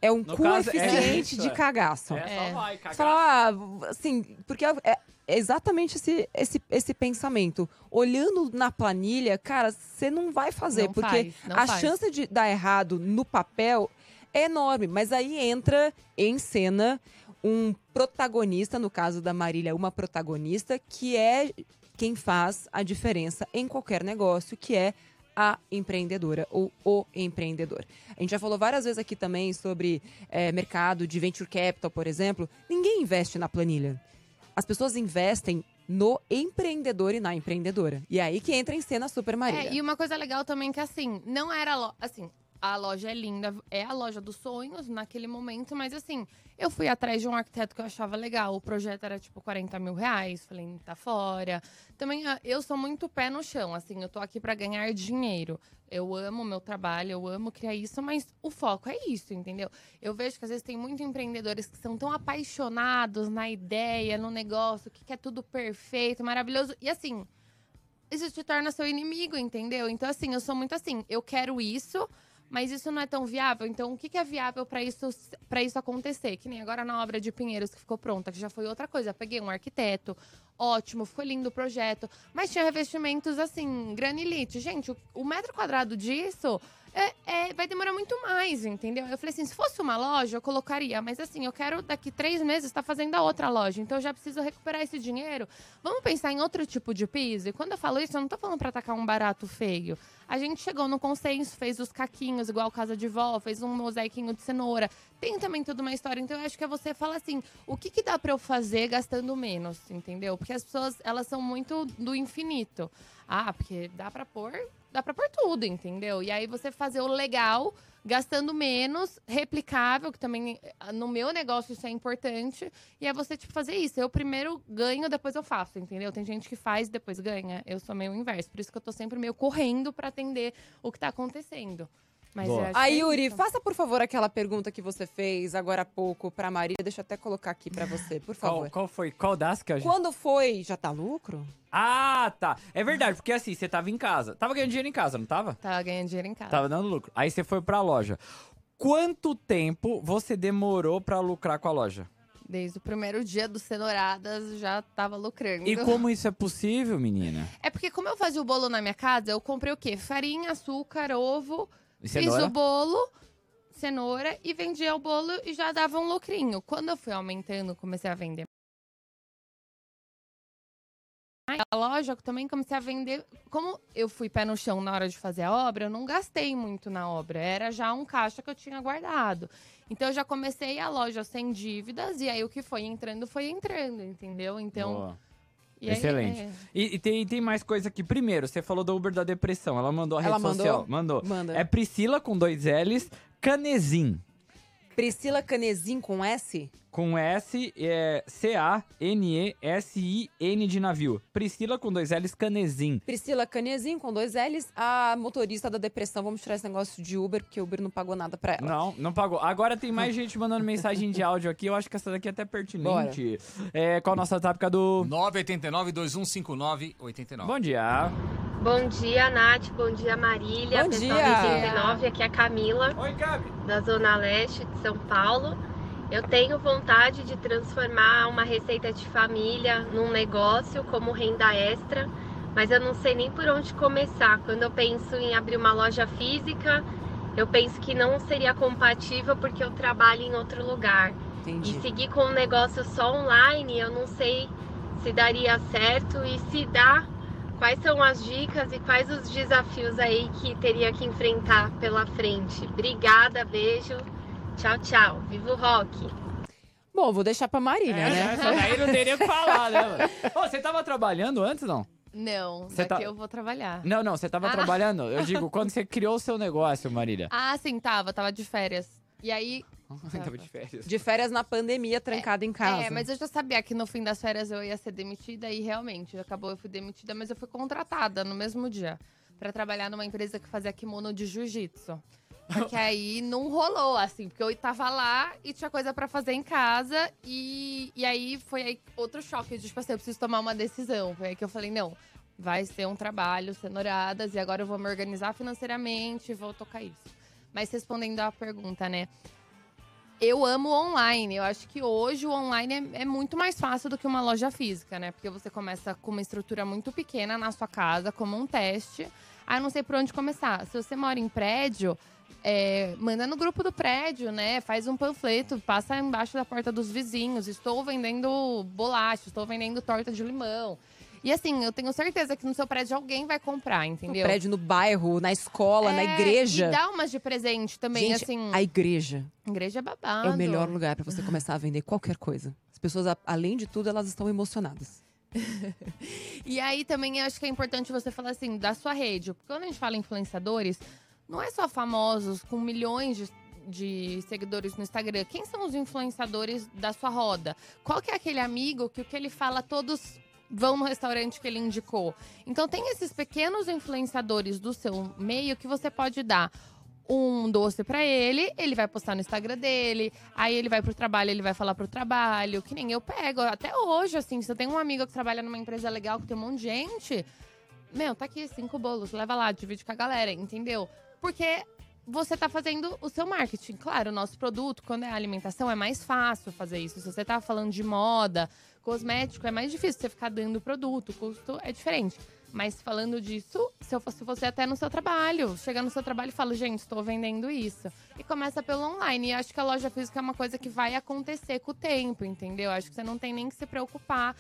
É um No caso, é coeficiente isso, de é. cagaço. É, É. só vai, Você cagar. fala, ah, assim, porque é é exatamente esse, esse, esse pensamento. Olhando na planilha, cara, você não vai fazer, Não porque faz, a faz. chance de dar errado no papel é enorme. Mas aí entra em cena um protagonista, no caso da Marília, uma protagonista, que é quem faz a diferença em qualquer negócio, que é a empreendedora ou o empreendedor. A gente já falou várias vezes aqui também sobre eh, mercado de venture capital, por exemplo. Ninguém investe na planilha. As pessoas investem no empreendedor e na empreendedora. E é aí que entra em cena a Super Marília. É, e uma coisa legal também que assim, não era assim, a loja é linda, é a loja dos sonhos naquele momento, mas assim, eu fui atrás de um arquiteto que eu achava legal. O projeto era tipo 40 mil reais, falei, tá fora. Também ah, eu sou muito pé no chão, assim, eu tô aqui pra ganhar dinheiro. Eu amo meu trabalho, eu amo criar isso, mas o foco é isso, entendeu? Eu vejo que às vezes tem muitos empreendedores que são tão apaixonados na ideia, no negócio, que quer tudo perfeito, maravilhoso. E assim, isso te torna seu inimigo, entendeu? Então, assim, eu sou muito assim, eu quero isso, mas isso não é tão viável. Então, o que, que é viável para isso, pra isso acontecer? Que nem agora na obra de Pinheiros que ficou pronta, que já foi outra coisa. Peguei um arquiteto, ótimo, ficou lindo o projeto, mas tinha revestimentos assim, granilite. Gente, o, o metro quadrado disso. É, é- vai demorar muito mais, entendeu? Eu falei assim, se fosse uma loja, eu colocaria. Mas assim, eu quero daqui três meses estar fazendo a outra loja. Então eu já preciso recuperar esse dinheiro. Vamos pensar em outro tipo de piso? E quando eu falo isso, eu não tô falando pra atacar um barato feio. A gente chegou no consenso, fez os caquinhos, igual casa de vó, fez um mosaiquinho de cenoura. Tem também toda uma história. Então eu acho que é você falar assim, o que, que dá pra eu fazer gastando menos, entendeu? Porque as pessoas, elas são muito do infinito. Ah, porque dá pra pôr, dá pra pôr tudo, entendeu? E aí você fazer o legal, gastando menos, replicável, que também eh, no meu negócio isso é importante. E é você, tipo, fazer isso. Eu primeiro ganho, depois eu faço, entendeu? Tem gente que faz e depois ganha. Eu sou meio inverso. Por isso que eu tô sempre meio correndo pra atender o que tá acontecendo. Mas eu acho que Aí, é Yuri, isso. faça por favor aquela pergunta que você fez agora há pouco pra Marília. Deixa eu até colocar aqui pra você, por favor. Qual, qual foi? Qual das que a gente... Quando foi? Já tá lucro? Ah, tá. É verdade, porque assim, você tava em casa. Tava ganhando dinheiro em casa, não tava? Tava ganhando dinheiro em casa. Tava dando lucro. Aí você foi pra loja. Quanto tempo você demorou pra lucrar com a loja? Desde o primeiro dia do Cenouradas já tava lucrando. E como isso é possível, menina? É porque como eu fazia o bolo na minha casa, eu comprei o quê? Farinha, açúcar, ovo, Fiz o bolo, cenoura e vendia o bolo e já dava um lucrinho. Quando eu fui aumentando, comecei a vender. A loja eu também comecei a vender. Como eu fui pé no chão na hora de fazer a obra, eu não gastei muito na obra. Era já um caixa que eu tinha guardado. Então eu já comecei a loja sem dívidas e aí o que foi entrando foi entrando, entendeu? Então. Boa. E Excelente. é. E, e tem, tem mais coisa aqui. Primeiro, você falou do Uber da depressão. Ela mandou a rede Ela mandou? social. Mandou. Manda. É Priscila com dois L's, Canezin. Priscila Canezin com S? Com S, é C-A-N-E-S-I-N de navio. Priscila com dois L's, Canezin. Priscila Canezin com dois L's, a motorista da depressão. Vamos tirar esse negócio de Uber, porque o Uber não pagou nada pra ela. Não, não pagou. Agora tem mais gente mandando mensagem de áudio aqui. Eu acho que essa daqui é até pertinente. É, qual a nossa etapa, Cadu? 989-2159-89. Bom dia. Bom dia, Nath. Bom dia, Marília. Bom pessoal dia. 89, aqui é a Camila, Oi, Gabi. da Zona Leste de São Paulo. Eu tenho vontade de transformar uma receita de família num negócio como renda extra, mas eu não sei nem por onde começar. Quando eu penso em abrir uma loja física, eu penso que não seria compatível porque eu trabalho em outro lugar. Entendi. E seguir com um negócio só online, eu não sei se daria certo e se dá, quais são as dicas e quais os desafios aí que teria que enfrentar pela frente. Obrigada, beijo. Tchau, tchau. Viva o rock! Bom, vou deixar pra Marília, É, né? Essa daí não teria o que falar, né? Ô, você tava trabalhando antes, não? Não, Você daqui tá- eu vou trabalhar. Não, não, você tava Ah. trabalhando. Eu digo, quando você criou o seu negócio, Marília. Ah, sim, tava, tava de férias. E aí. tava de férias. De férias na pandemia, trancada em casa. É, mas eu já sabia que no fim das férias eu ia ser demitida e realmente acabou eu fui demitida, mas eu fui contratada no mesmo dia pra trabalhar numa empresa que fazia kimono de jiu-jitsu. Porque aí não rolou, assim, porque eu tava lá e tinha coisa pra fazer em casa e, e aí foi aí outro choque de, tipo assim, eu preciso tomar uma decisão. Foi aí que eu falei, não, vai ser um trabalho, cenouradas, e agora eu vou me organizar financeiramente e vou tocar isso. Mas respondendo à pergunta, né? Eu amo online. Eu acho que hoje o online é, é muito mais fácil do que uma loja física, né? Porque você começa com uma estrutura muito pequena na sua casa, como um teste. Aí eu não sei por onde começar. Se você mora em prédio, é, manda no grupo do prédio, né? Faz um panfleto, passa embaixo da porta dos vizinhos. Estou vendendo bolacha, estou vendendo torta de limão. E assim, eu tenho certeza que no seu prédio alguém vai comprar, No entendeu? prédio, no bairro, na escola, na É, igreja. E dá umas de presente também, Gente, assim. a igreja Igreja é babado. é o melhor lugar pra você começar a vender qualquer coisa. As pessoas, além de tudo, elas estão emocionadas. E aí também eu acho que é importante você falar assim, da sua rede. Porque quando a gente fala influenciadores, não é só famosos com milhões de, de seguidores no Instagram. Quem são os influenciadores da sua roda? Qual que é aquele amigo que o que ele fala, todos vão no restaurante que ele indicou? Então tem esses pequenos influenciadores do seu meio que você pode dar um doce pra ele, ele vai postar no Instagram dele, aí ele vai pro trabalho, ele vai falar pro trabalho, que nem eu pego. Até hoje, assim, se eu tenho um amigo que trabalha numa empresa legal que tem um monte de gente, meu, tá aqui cinco bolos, leva lá, divide com a galera, entendeu? Porque você tá fazendo o seu marketing. Claro, o nosso produto, quando é alimentação, é mais fácil fazer isso. Se você tá falando de moda, cosmético, é mais difícil você ficar dando produto, o custo é diferente. Mas falando disso, se eu fosse você até no seu trabalho, chega no seu trabalho e fala, gente, estou vendendo isso. E começa pelo online. E acho que a loja física é uma coisa que vai acontecer com o tempo, entendeu? Acho que você não tem nem que se preocupar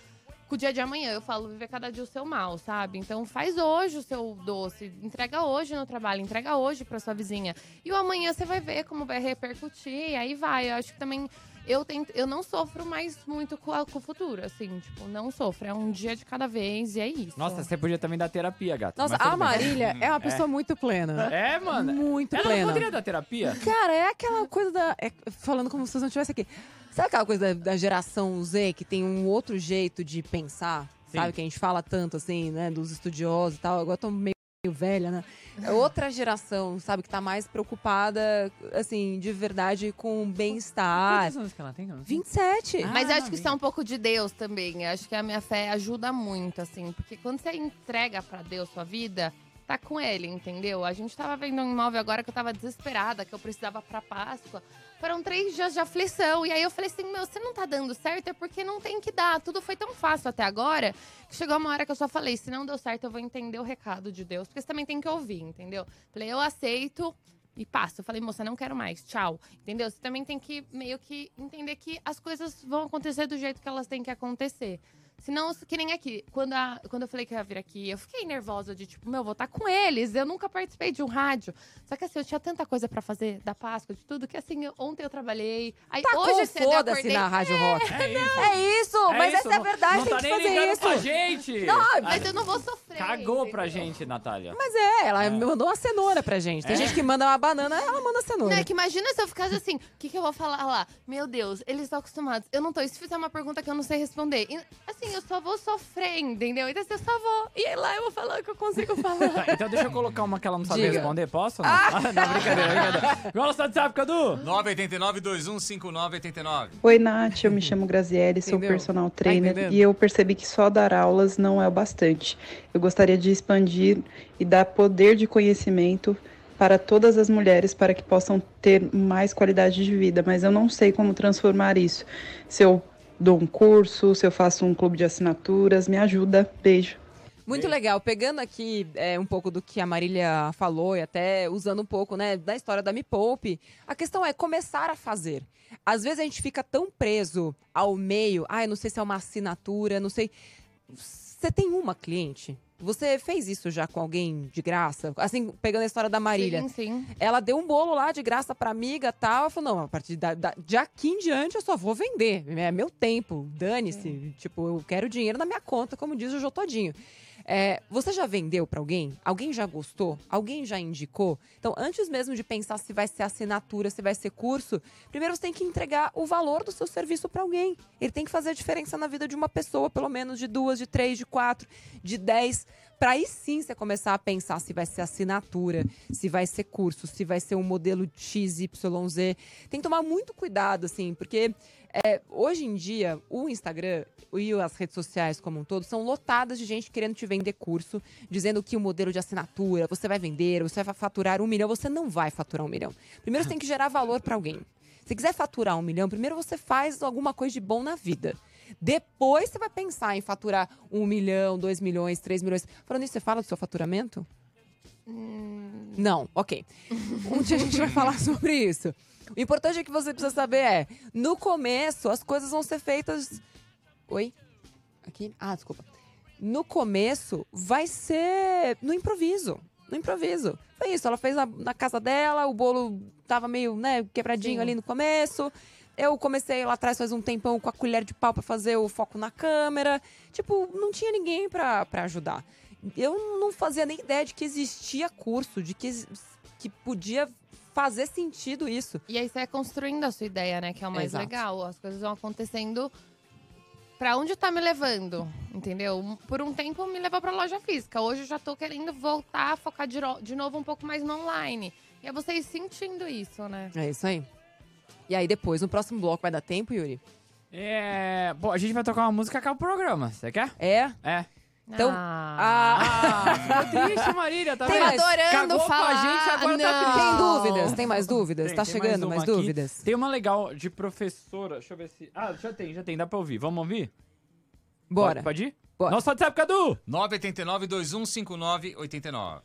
com o dia de amanhã. Eu falo, viver cada dia o seu mal, sabe? Então faz hoje o seu doce, entrega hoje no trabalho, entrega hoje pra sua vizinha. E o amanhã você vai ver como vai repercutir, e aí vai. Eu acho que também eu tento, eu não sofro mais muito com, a- com o futuro, assim, tipo, não sofro. É um dia de cada vez e é isso. Nossa, você podia também dar terapia, gata. Nossa, a bem. Marília é uma pessoa muito plena. É, mano. Muito Ela plena. não poderia dar terapia? Cara, é aquela coisa da. é, falando como se você não estivesse aqui. Sabe aquela coisa da, da geração Z que tem um outro jeito de pensar? Sim. Sabe? Que a gente fala tanto assim, né? Dos estudiosos e tal. Agora eu tô meio velha, né? É outra geração, sabe? Que tá mais preocupada, assim, de verdade com o bem-estar. Quantos anos que ela tem? Eu não sei. 27. Mas Ah, acho que isso é um pouco de Deus também. Acho que a minha fé ajuda muito, assim. Porque quando você entrega pra Deus sua vida, tá com Ele, entendeu? A gente tava vendo um imóvel agora que eu tava desesperada, que eu precisava pra Páscoa. Foram três dias de aflição. E aí eu falei assim, meu, se não tá dando certo é porque não tem que dar. Tudo foi tão fácil até agora, que chegou uma hora que eu só falei, se não deu certo, eu vou entender o recado de Deus. Porque você também tem que ouvir, entendeu? Falei, eu aceito, e passo. Eu falei, moça, não quero mais, tchau. Entendeu? Você também tem que meio que entender que as coisas vão acontecer do jeito que elas têm que acontecer. Senão, que nem aqui, quando, a- quando eu falei que eu ia vir aqui, eu fiquei nervosa de tipo, meu, vou estar com eles. Eu nunca participei de um rádio. Só que assim, eu tinha tanta coisa pra fazer da Páscoa, de tudo, que assim, eu- ontem eu trabalhei. Aí Tá hoje com cedo eu acordei. na Rádio Rock. É isso. É isso, É mas isso, essa é a não- verdade, Não tem tá que nem fazer ligando isso. pra gente. Não, Mas eu não vou sofrer. Cagou pra gente, Natália. Mas é, ela me mandou uma cenoura pra gente. Tem É? gente que manda uma banana, ela manda cenoura. Não, é que imagina se eu ficasse assim, o que, que eu vou falar lá? Meu Deus, eles estão acostumados. Eu não tô. E se fizer uma pergunta que eu não sei responder? E, assim, eu só vou sofrer, entendeu? Então, assim, eu só vou. E aí lá eu vou falar o que eu consigo falar. Tá, então deixa eu colocar uma que ela não sabe Diga. responder, posso? Não, ah! não brincadeira, brincadeira. Qual é o WhatsApp, Cadu? 989-215989. Oi, Nath, eu me chamo Graziele, sou Entendeu? personal Tá trainer entendendo? e eu percebi que só dar aulas não é o bastante. Eu gostaria de expandir e dar poder de conhecimento para todas as mulheres para que possam ter mais qualidade de vida, mas eu não sei como transformar isso. Se eu dou um curso, se eu faço um clube de assinaturas, me ajuda. Beijo. Muito legal. Pegando aqui é, um pouco do que a Marília falou e até usando um pouco né, da história da Me Poupe, a questão é começar a fazer. Às vezes a gente fica tão preso ao meio, ah, eu não sei se é uma assinatura, não sei. Você tem uma cliente? Você fez isso já com alguém de graça? Assim, pegando a história da Marília. Sim, sim. Ela deu um bolo lá de graça pra amiga e tal. Ela falou: não, a partir da, da- de aqui em diante eu só vou vender. É meu tempo. Dane-se. Tipo, eu quero dinheiro na minha conta, como diz o Jô Todinho. É, você já vendeu pra alguém? Alguém já gostou? Alguém já indicou? Então, antes mesmo de pensar se vai ser assinatura, se vai ser curso, primeiro você tem que entregar o valor do seu serviço pra alguém. Ele tem que fazer a diferença na vida de uma pessoa, pelo menos de duas, de três, de quatro, de dez. Pra aí sim você começar a pensar se vai ser assinatura, se vai ser curso, se vai ser um modelo XYZ. Tem que tomar muito cuidado, assim, porque é, hoje em dia o Instagram e as redes sociais como um todo são lotadas de gente querendo te vender curso, dizendo que o modelo de assinatura, você vai vender, você vai faturar um milhão, você não vai faturar um milhão. Primeiro você tem que gerar valor pra alguém. Se quiser faturar um milhão, primeiro você faz alguma coisa de bom na vida. Depois você vai pensar em faturar um milhão, dois milhões, três milhões. Falando isso, você fala do seu faturamento? Hum, Não, ok. Um dia a gente vai falar sobre isso. O importante é que você precisa saber é, no começo as coisas vão ser feitas. Oi? Aqui? Ah, desculpa. No começo vai ser no improviso. No improviso. Foi isso, ela fez na, na casa dela, o bolo tava meio, né, quebradinho Sim. ali no começo. Eu comecei lá atrás faz um tempão com a colher de pau pra fazer o foco na câmera. Tipo, não tinha ninguém pra, pra ajudar. Eu não fazia nem ideia de que existia curso, de que, que podia fazer sentido isso. E aí você vai construindo a sua ideia, né? Que é o mais Exato. legal. As coisas vão acontecendo pra onde tá me levando, entendeu? Por um tempo me levou pra loja física. Hoje eu já tô querendo voltar a focar de, de novo um pouco mais no online. E é vocês sentindo isso, né? É isso aí. E aí depois, no próximo bloco, vai dar tempo, Yuri? É. Bom, a gente vai tocar uma música acaba o programa. Você quer? É? É. Então, Ah, Ah, ficou triste, Marília, tá Tem vendo? mais- adorando Cagou falar. com a gente, agora não. tá triste. Tem dúvidas? Tem mais dúvidas? Tem, tá tem chegando mais, aqui. dúvidas? Tem uma legal de professora. Deixa eu ver se. Ah, já tem, já tem, dá pra ouvir. Vamos ouvir? Bora. Pode, pode ir? Bora. Nosso WhatsApp, Cadu! 989-2159-89.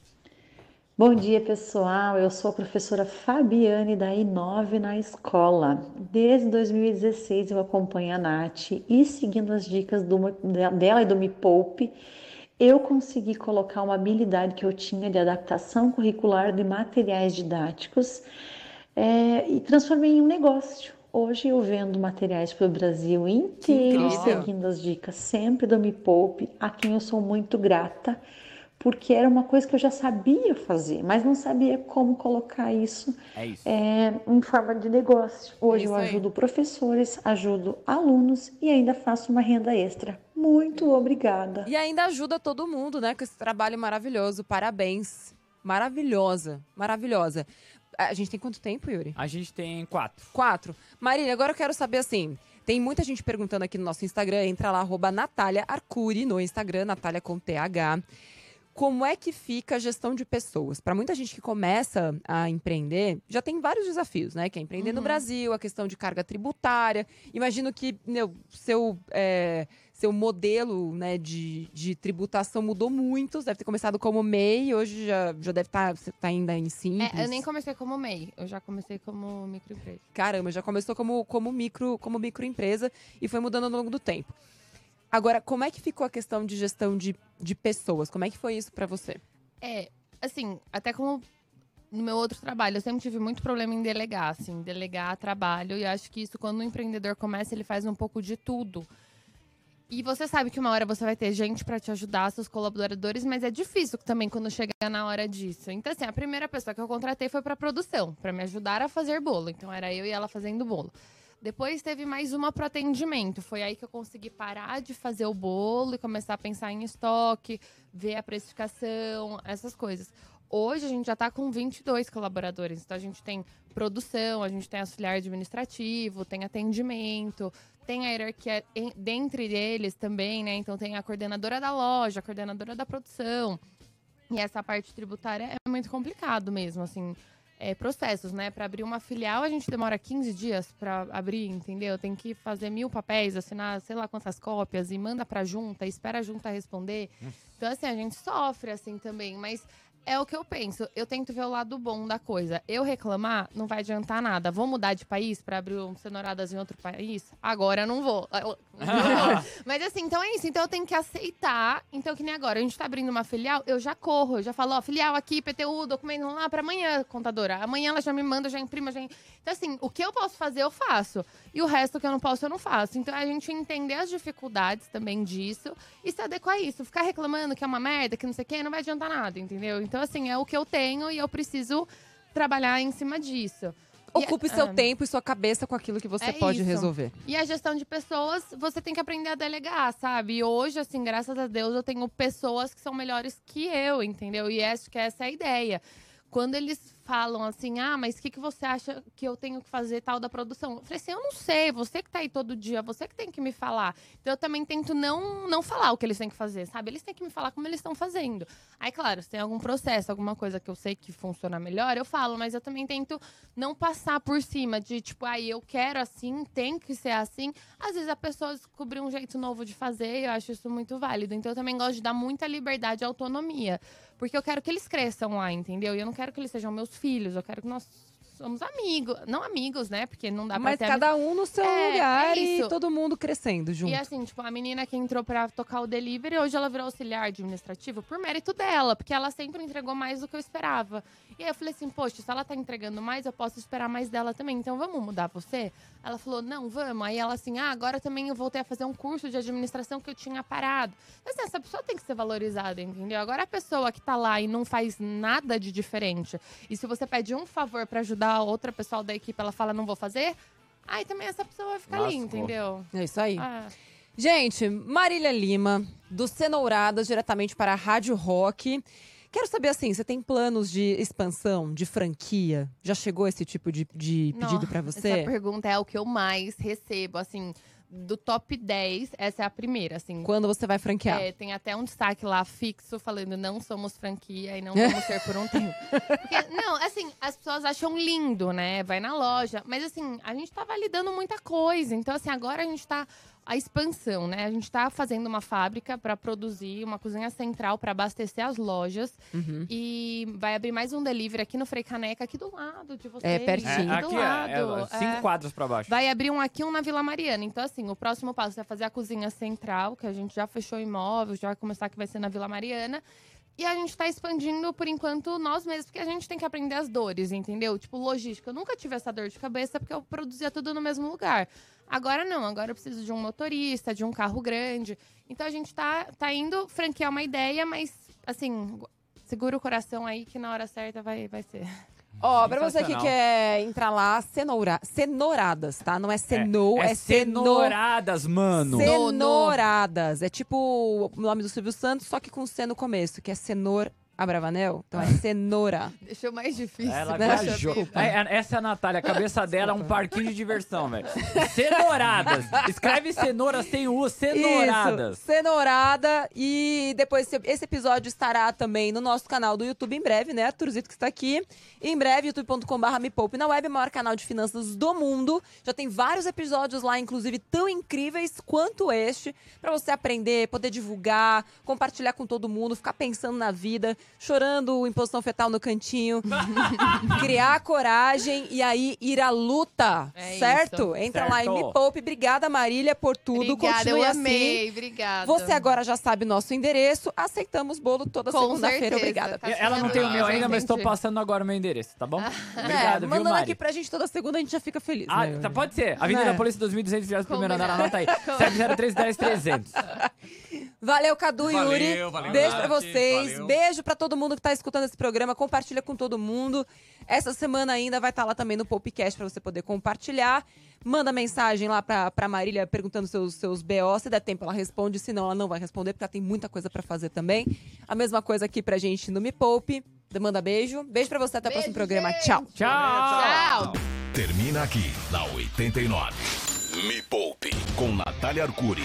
Bom dia, pessoal. Eu sou a professora Fabiane da I9 na escola. Desde 2016 eu acompanho a Nath e seguindo as dicas do- dela e do Me Poupe, eu consegui colocar uma habilidade que eu tinha de adaptação curricular de materiais didáticos é, e transformei em um negócio. Hoje eu vendo materiais para o Brasil inteiro, seguindo as dicas sempre do Me Poupe, a quem eu sou muito grata porque era uma coisa que eu já sabia fazer, mas não sabia como colocar isso É isso. é, em forma de negócio. Hoje É eu aí. ajudo professores, ajudo alunos e ainda faço uma renda extra. Muito obrigada. E ainda ajuda todo mundo, né? Com esse trabalho maravilhoso. Parabéns. Maravilhosa. Maravilhosa. A gente tem quanto tempo, Yuri? A gente tem quatro. Quatro. Marília, agora eu quero saber assim. Tem muita gente perguntando aqui no nosso Instagram. Entra lá, arroba Natália Arcuri no Instagram, Natália com TH. Como é que fica a gestão de pessoas? Para muita gente que começa a empreender, já tem vários desafios, né? Que é empreender no Brasil, a questão de carga tributária. Imagino que meu, seu, é, seu modelo né, de, de tributação mudou muito. Você deve ter começado como MEI, hoje já, já deve estar tá ainda em simples. É, eu nem comecei como MEI, eu já comecei como microempresa. Caramba, já começou como, como, micro, como microempresa e foi mudando ao longo do tempo. Agora, como é que ficou a questão de gestão de, de pessoas? Como é que foi isso pra você? É, assim, até como no meu outro trabalho, eu sempre tive muito problema em delegar, assim, delegar trabalho. E acho que isso, quando o empreendedor começa, ele faz um pouco de tudo. E você sabe que uma hora você vai ter gente pra te ajudar, seus colaboradores, mas é difícil também quando chega na hora disso. Então, assim, a primeira pessoa que eu contratei foi pra produção, pra me ajudar a fazer bolo. Então, era eu e ela fazendo bolo. Depois teve mais uma pro atendimento. Foi aí que eu consegui parar de fazer o bolo e começar a pensar em estoque, ver a precificação, essas coisas. Hoje a gente já tá com 22 colaboradores. Então a gente tem produção, a gente tem auxiliar administrativo, tem atendimento, tem a hierarquia em- dentre eles também, né? Então tem a coordenadora da loja, a coordenadora da produção. E essa parte tributária é muito complicado mesmo, assim. É, processos, né? Para abrir uma filial, a gente demora 15 dias para abrir, entendeu? Tem que fazer mil papéis, assinar sei lá quantas cópias e manda para junta, espera a junta responder. Então, assim, a gente sofre assim também, mas é o que eu penso. Eu tento ver o lado bom da coisa. Eu reclamar não vai adiantar nada. Vou mudar de país para abrir um cenouradas em outro país? Agora eu não vou. Eu- não vou. Mas assim, então é isso. Então eu tenho que aceitar. Então, que nem agora, a gente tá abrindo uma filial, eu já corro, eu já falo, ó, filial aqui, PTU, documento lá para amanhã, contadora. Amanhã ela já me manda, já imprima, já. Então, assim, o que eu posso fazer, eu faço. E o resto que eu não posso, eu não faço. Então, a gente entender as dificuldades também disso e se adequar a isso. Ficar reclamando que é uma merda, que não sei o quê, não vai adiantar nada, entendeu? Então, assim, é o que eu tenho e eu preciso trabalhar em cima disso. E- Ocupe seu ah, tempo e sua cabeça com aquilo que você é pode isso. resolver. E a gestão de pessoas, você tem que aprender a delegar, sabe? E hoje, assim, graças a Deus, eu tenho pessoas que são melhores que eu, entendeu? E acho que essa é a ideia. Quando eles falam assim: ah, mas o que, que você acha que eu tenho que fazer tal da produção? Eu falei assim: eu não sei, você que tá aí todo dia, você que tem que me falar. Então eu também tento não, não falar o que eles têm que fazer, sabe? Eles têm que me falar como eles estão fazendo. Aí, claro, se tem algum processo, alguma coisa que eu sei que funciona melhor, eu falo, mas eu também tento não passar por cima de tipo, aí eu quero assim, tem que ser assim. Às vezes a pessoa descobre um jeito novo de fazer e eu acho isso muito válido. Então eu também gosto de dar muita liberdade e autonomia. Porque eu quero que eles cresçam lá, entendeu? E eu não quero que eles sejam meus filhos, eu quero que nós somos amigos. Não amigos, né? Porque não dá pra Mas cada um no seu É, lugar é e todo mundo crescendo junto. E assim, tipo, a menina que entrou pra tocar o delivery, hoje ela virou auxiliar administrativo por mérito dela, porque ela sempre entregou mais do que eu esperava. E aí eu falei assim, poxa, se ela tá entregando mais, eu posso esperar mais dela também. Então vamos mudar você? Ela falou, não, vamos. Aí ela assim, ah, agora também eu voltei a fazer um curso de administração que eu tinha parado. Mas assim, essa pessoa tem que ser valorizada, entendeu? Agora a pessoa que tá lá e não faz nada de diferente, e se você pede um favor pra ajudar a outra pessoa da equipe, ela fala, não vou fazer, aí também essa pessoa vai ficar ali, Lascou. entendeu? É isso aí. Ah. Gente, Marília Lima, do Cenouradas, diretamente para a Rádio Rock. Quero saber assim, você tem planos de expansão, de franquia? Já chegou esse tipo de, de pedido para você? Essa pergunta é o que eu mais recebo, assim, do top 10, essa é a primeira, assim. Quando você vai franquear? É, tem até um destaque lá fixo falando não somos franquia e não vamos ser por um tempo. Porque, não, assim, as pessoas acham lindo, né? Vai na loja. Mas assim, a gente tá validando muita coisa. Então, assim, agora a gente tá. A expansão, né? A gente tá fazendo uma fábrica para produzir uma cozinha central para abastecer as lojas. Uhum. E vai abrir mais um delivery aqui no Frei Caneca, aqui do lado de vocês. É, pertinho. É, do aqui lado. é, é cinco é. quadros pra baixo. Vai abrir um aqui, um na Vila Mariana. Então, assim, o próximo passo é fazer a cozinha central, que a gente já fechou o imóvel, já vai começar que vai ser na Vila Mariana. E a gente tá expandindo, por enquanto, nós mesmos, porque a gente tem que aprender as dores, entendeu? Tipo, logística. Eu nunca tive essa dor de cabeça porque eu produzia tudo no mesmo lugar. Agora não, agora eu preciso de um motorista, de um carro grande. Então a gente tá, tá indo franquear uma ideia, mas, assim, segura o coração aí que na hora certa vai, vai ser. Ó, pra você que quer entrar lá, cenoura, cenouradas, tá? Não é cenou, é, é ceno- cenouradas, mano. Cenouradas. É tipo o nome do Silvio Santos, só que com C no começo, que é Cenor Abravanel. Então é cenoura. Deixou mais difícil. Ela né? viajou. É, é, essa é a Natália, a cabeça dela é um parquinho de diversão, velho. Cenouradas. Escreve cenoura sem U, cenouradas. Isso, cenourada. E depois esse- episódio estará também no nosso canal do YouTube em breve, né? Turzito que está aqui. Em breve, youtube.com.br Me Poupe na web, o maior canal de finanças do mundo. Já tem vários episódios lá, inclusive, tão incríveis quanto este, pra você aprender, poder divulgar, compartilhar com todo mundo, ficar pensando na vida, chorando em posição fetal no cantinho, criar coragem e aí ir à luta, É certo? isso. Entra lá e Certo. Me Poupe. Obrigada, Marília, por tudo. Obrigada, Continue eu assim. amei, obrigada. Você agora já sabe nosso endereço. Aceitamos bolo toda segunda-feira. Obrigada. tá Ela não tem o meu ainda, mas estou passando agora o meu endereço, tá bom? É, Obrigado, viu, mandando Mari? aqui pra gente toda segunda, a gente já fica feliz. Ah, né? tá, pode ser. Avenida Né? Polícia 2200, Vias primeiro andar, anota aí. 703 10 300. Valeu, Cadu e Valeu, Yuri. valeu, Beijo pra vocês. valeu. Beijo pra todo mundo que tá escutando esse programa. Compartilha com todo mundo. Essa semana ainda vai estar lá também no Popcast pra você poder compartilhar. Manda mensagem lá pra, pra Marília perguntando seus, seus BO. Se der tempo, ela responde. Se não, ela não vai responder, porque ela tem muita coisa pra fazer também. A mesma coisa aqui pra gente no Me Poupe. Manda beijo. Beijo pra você. Até o próximo programa. Tchau. Tchau. Termina aqui na 89. Me Poupe com Natália Arcuri.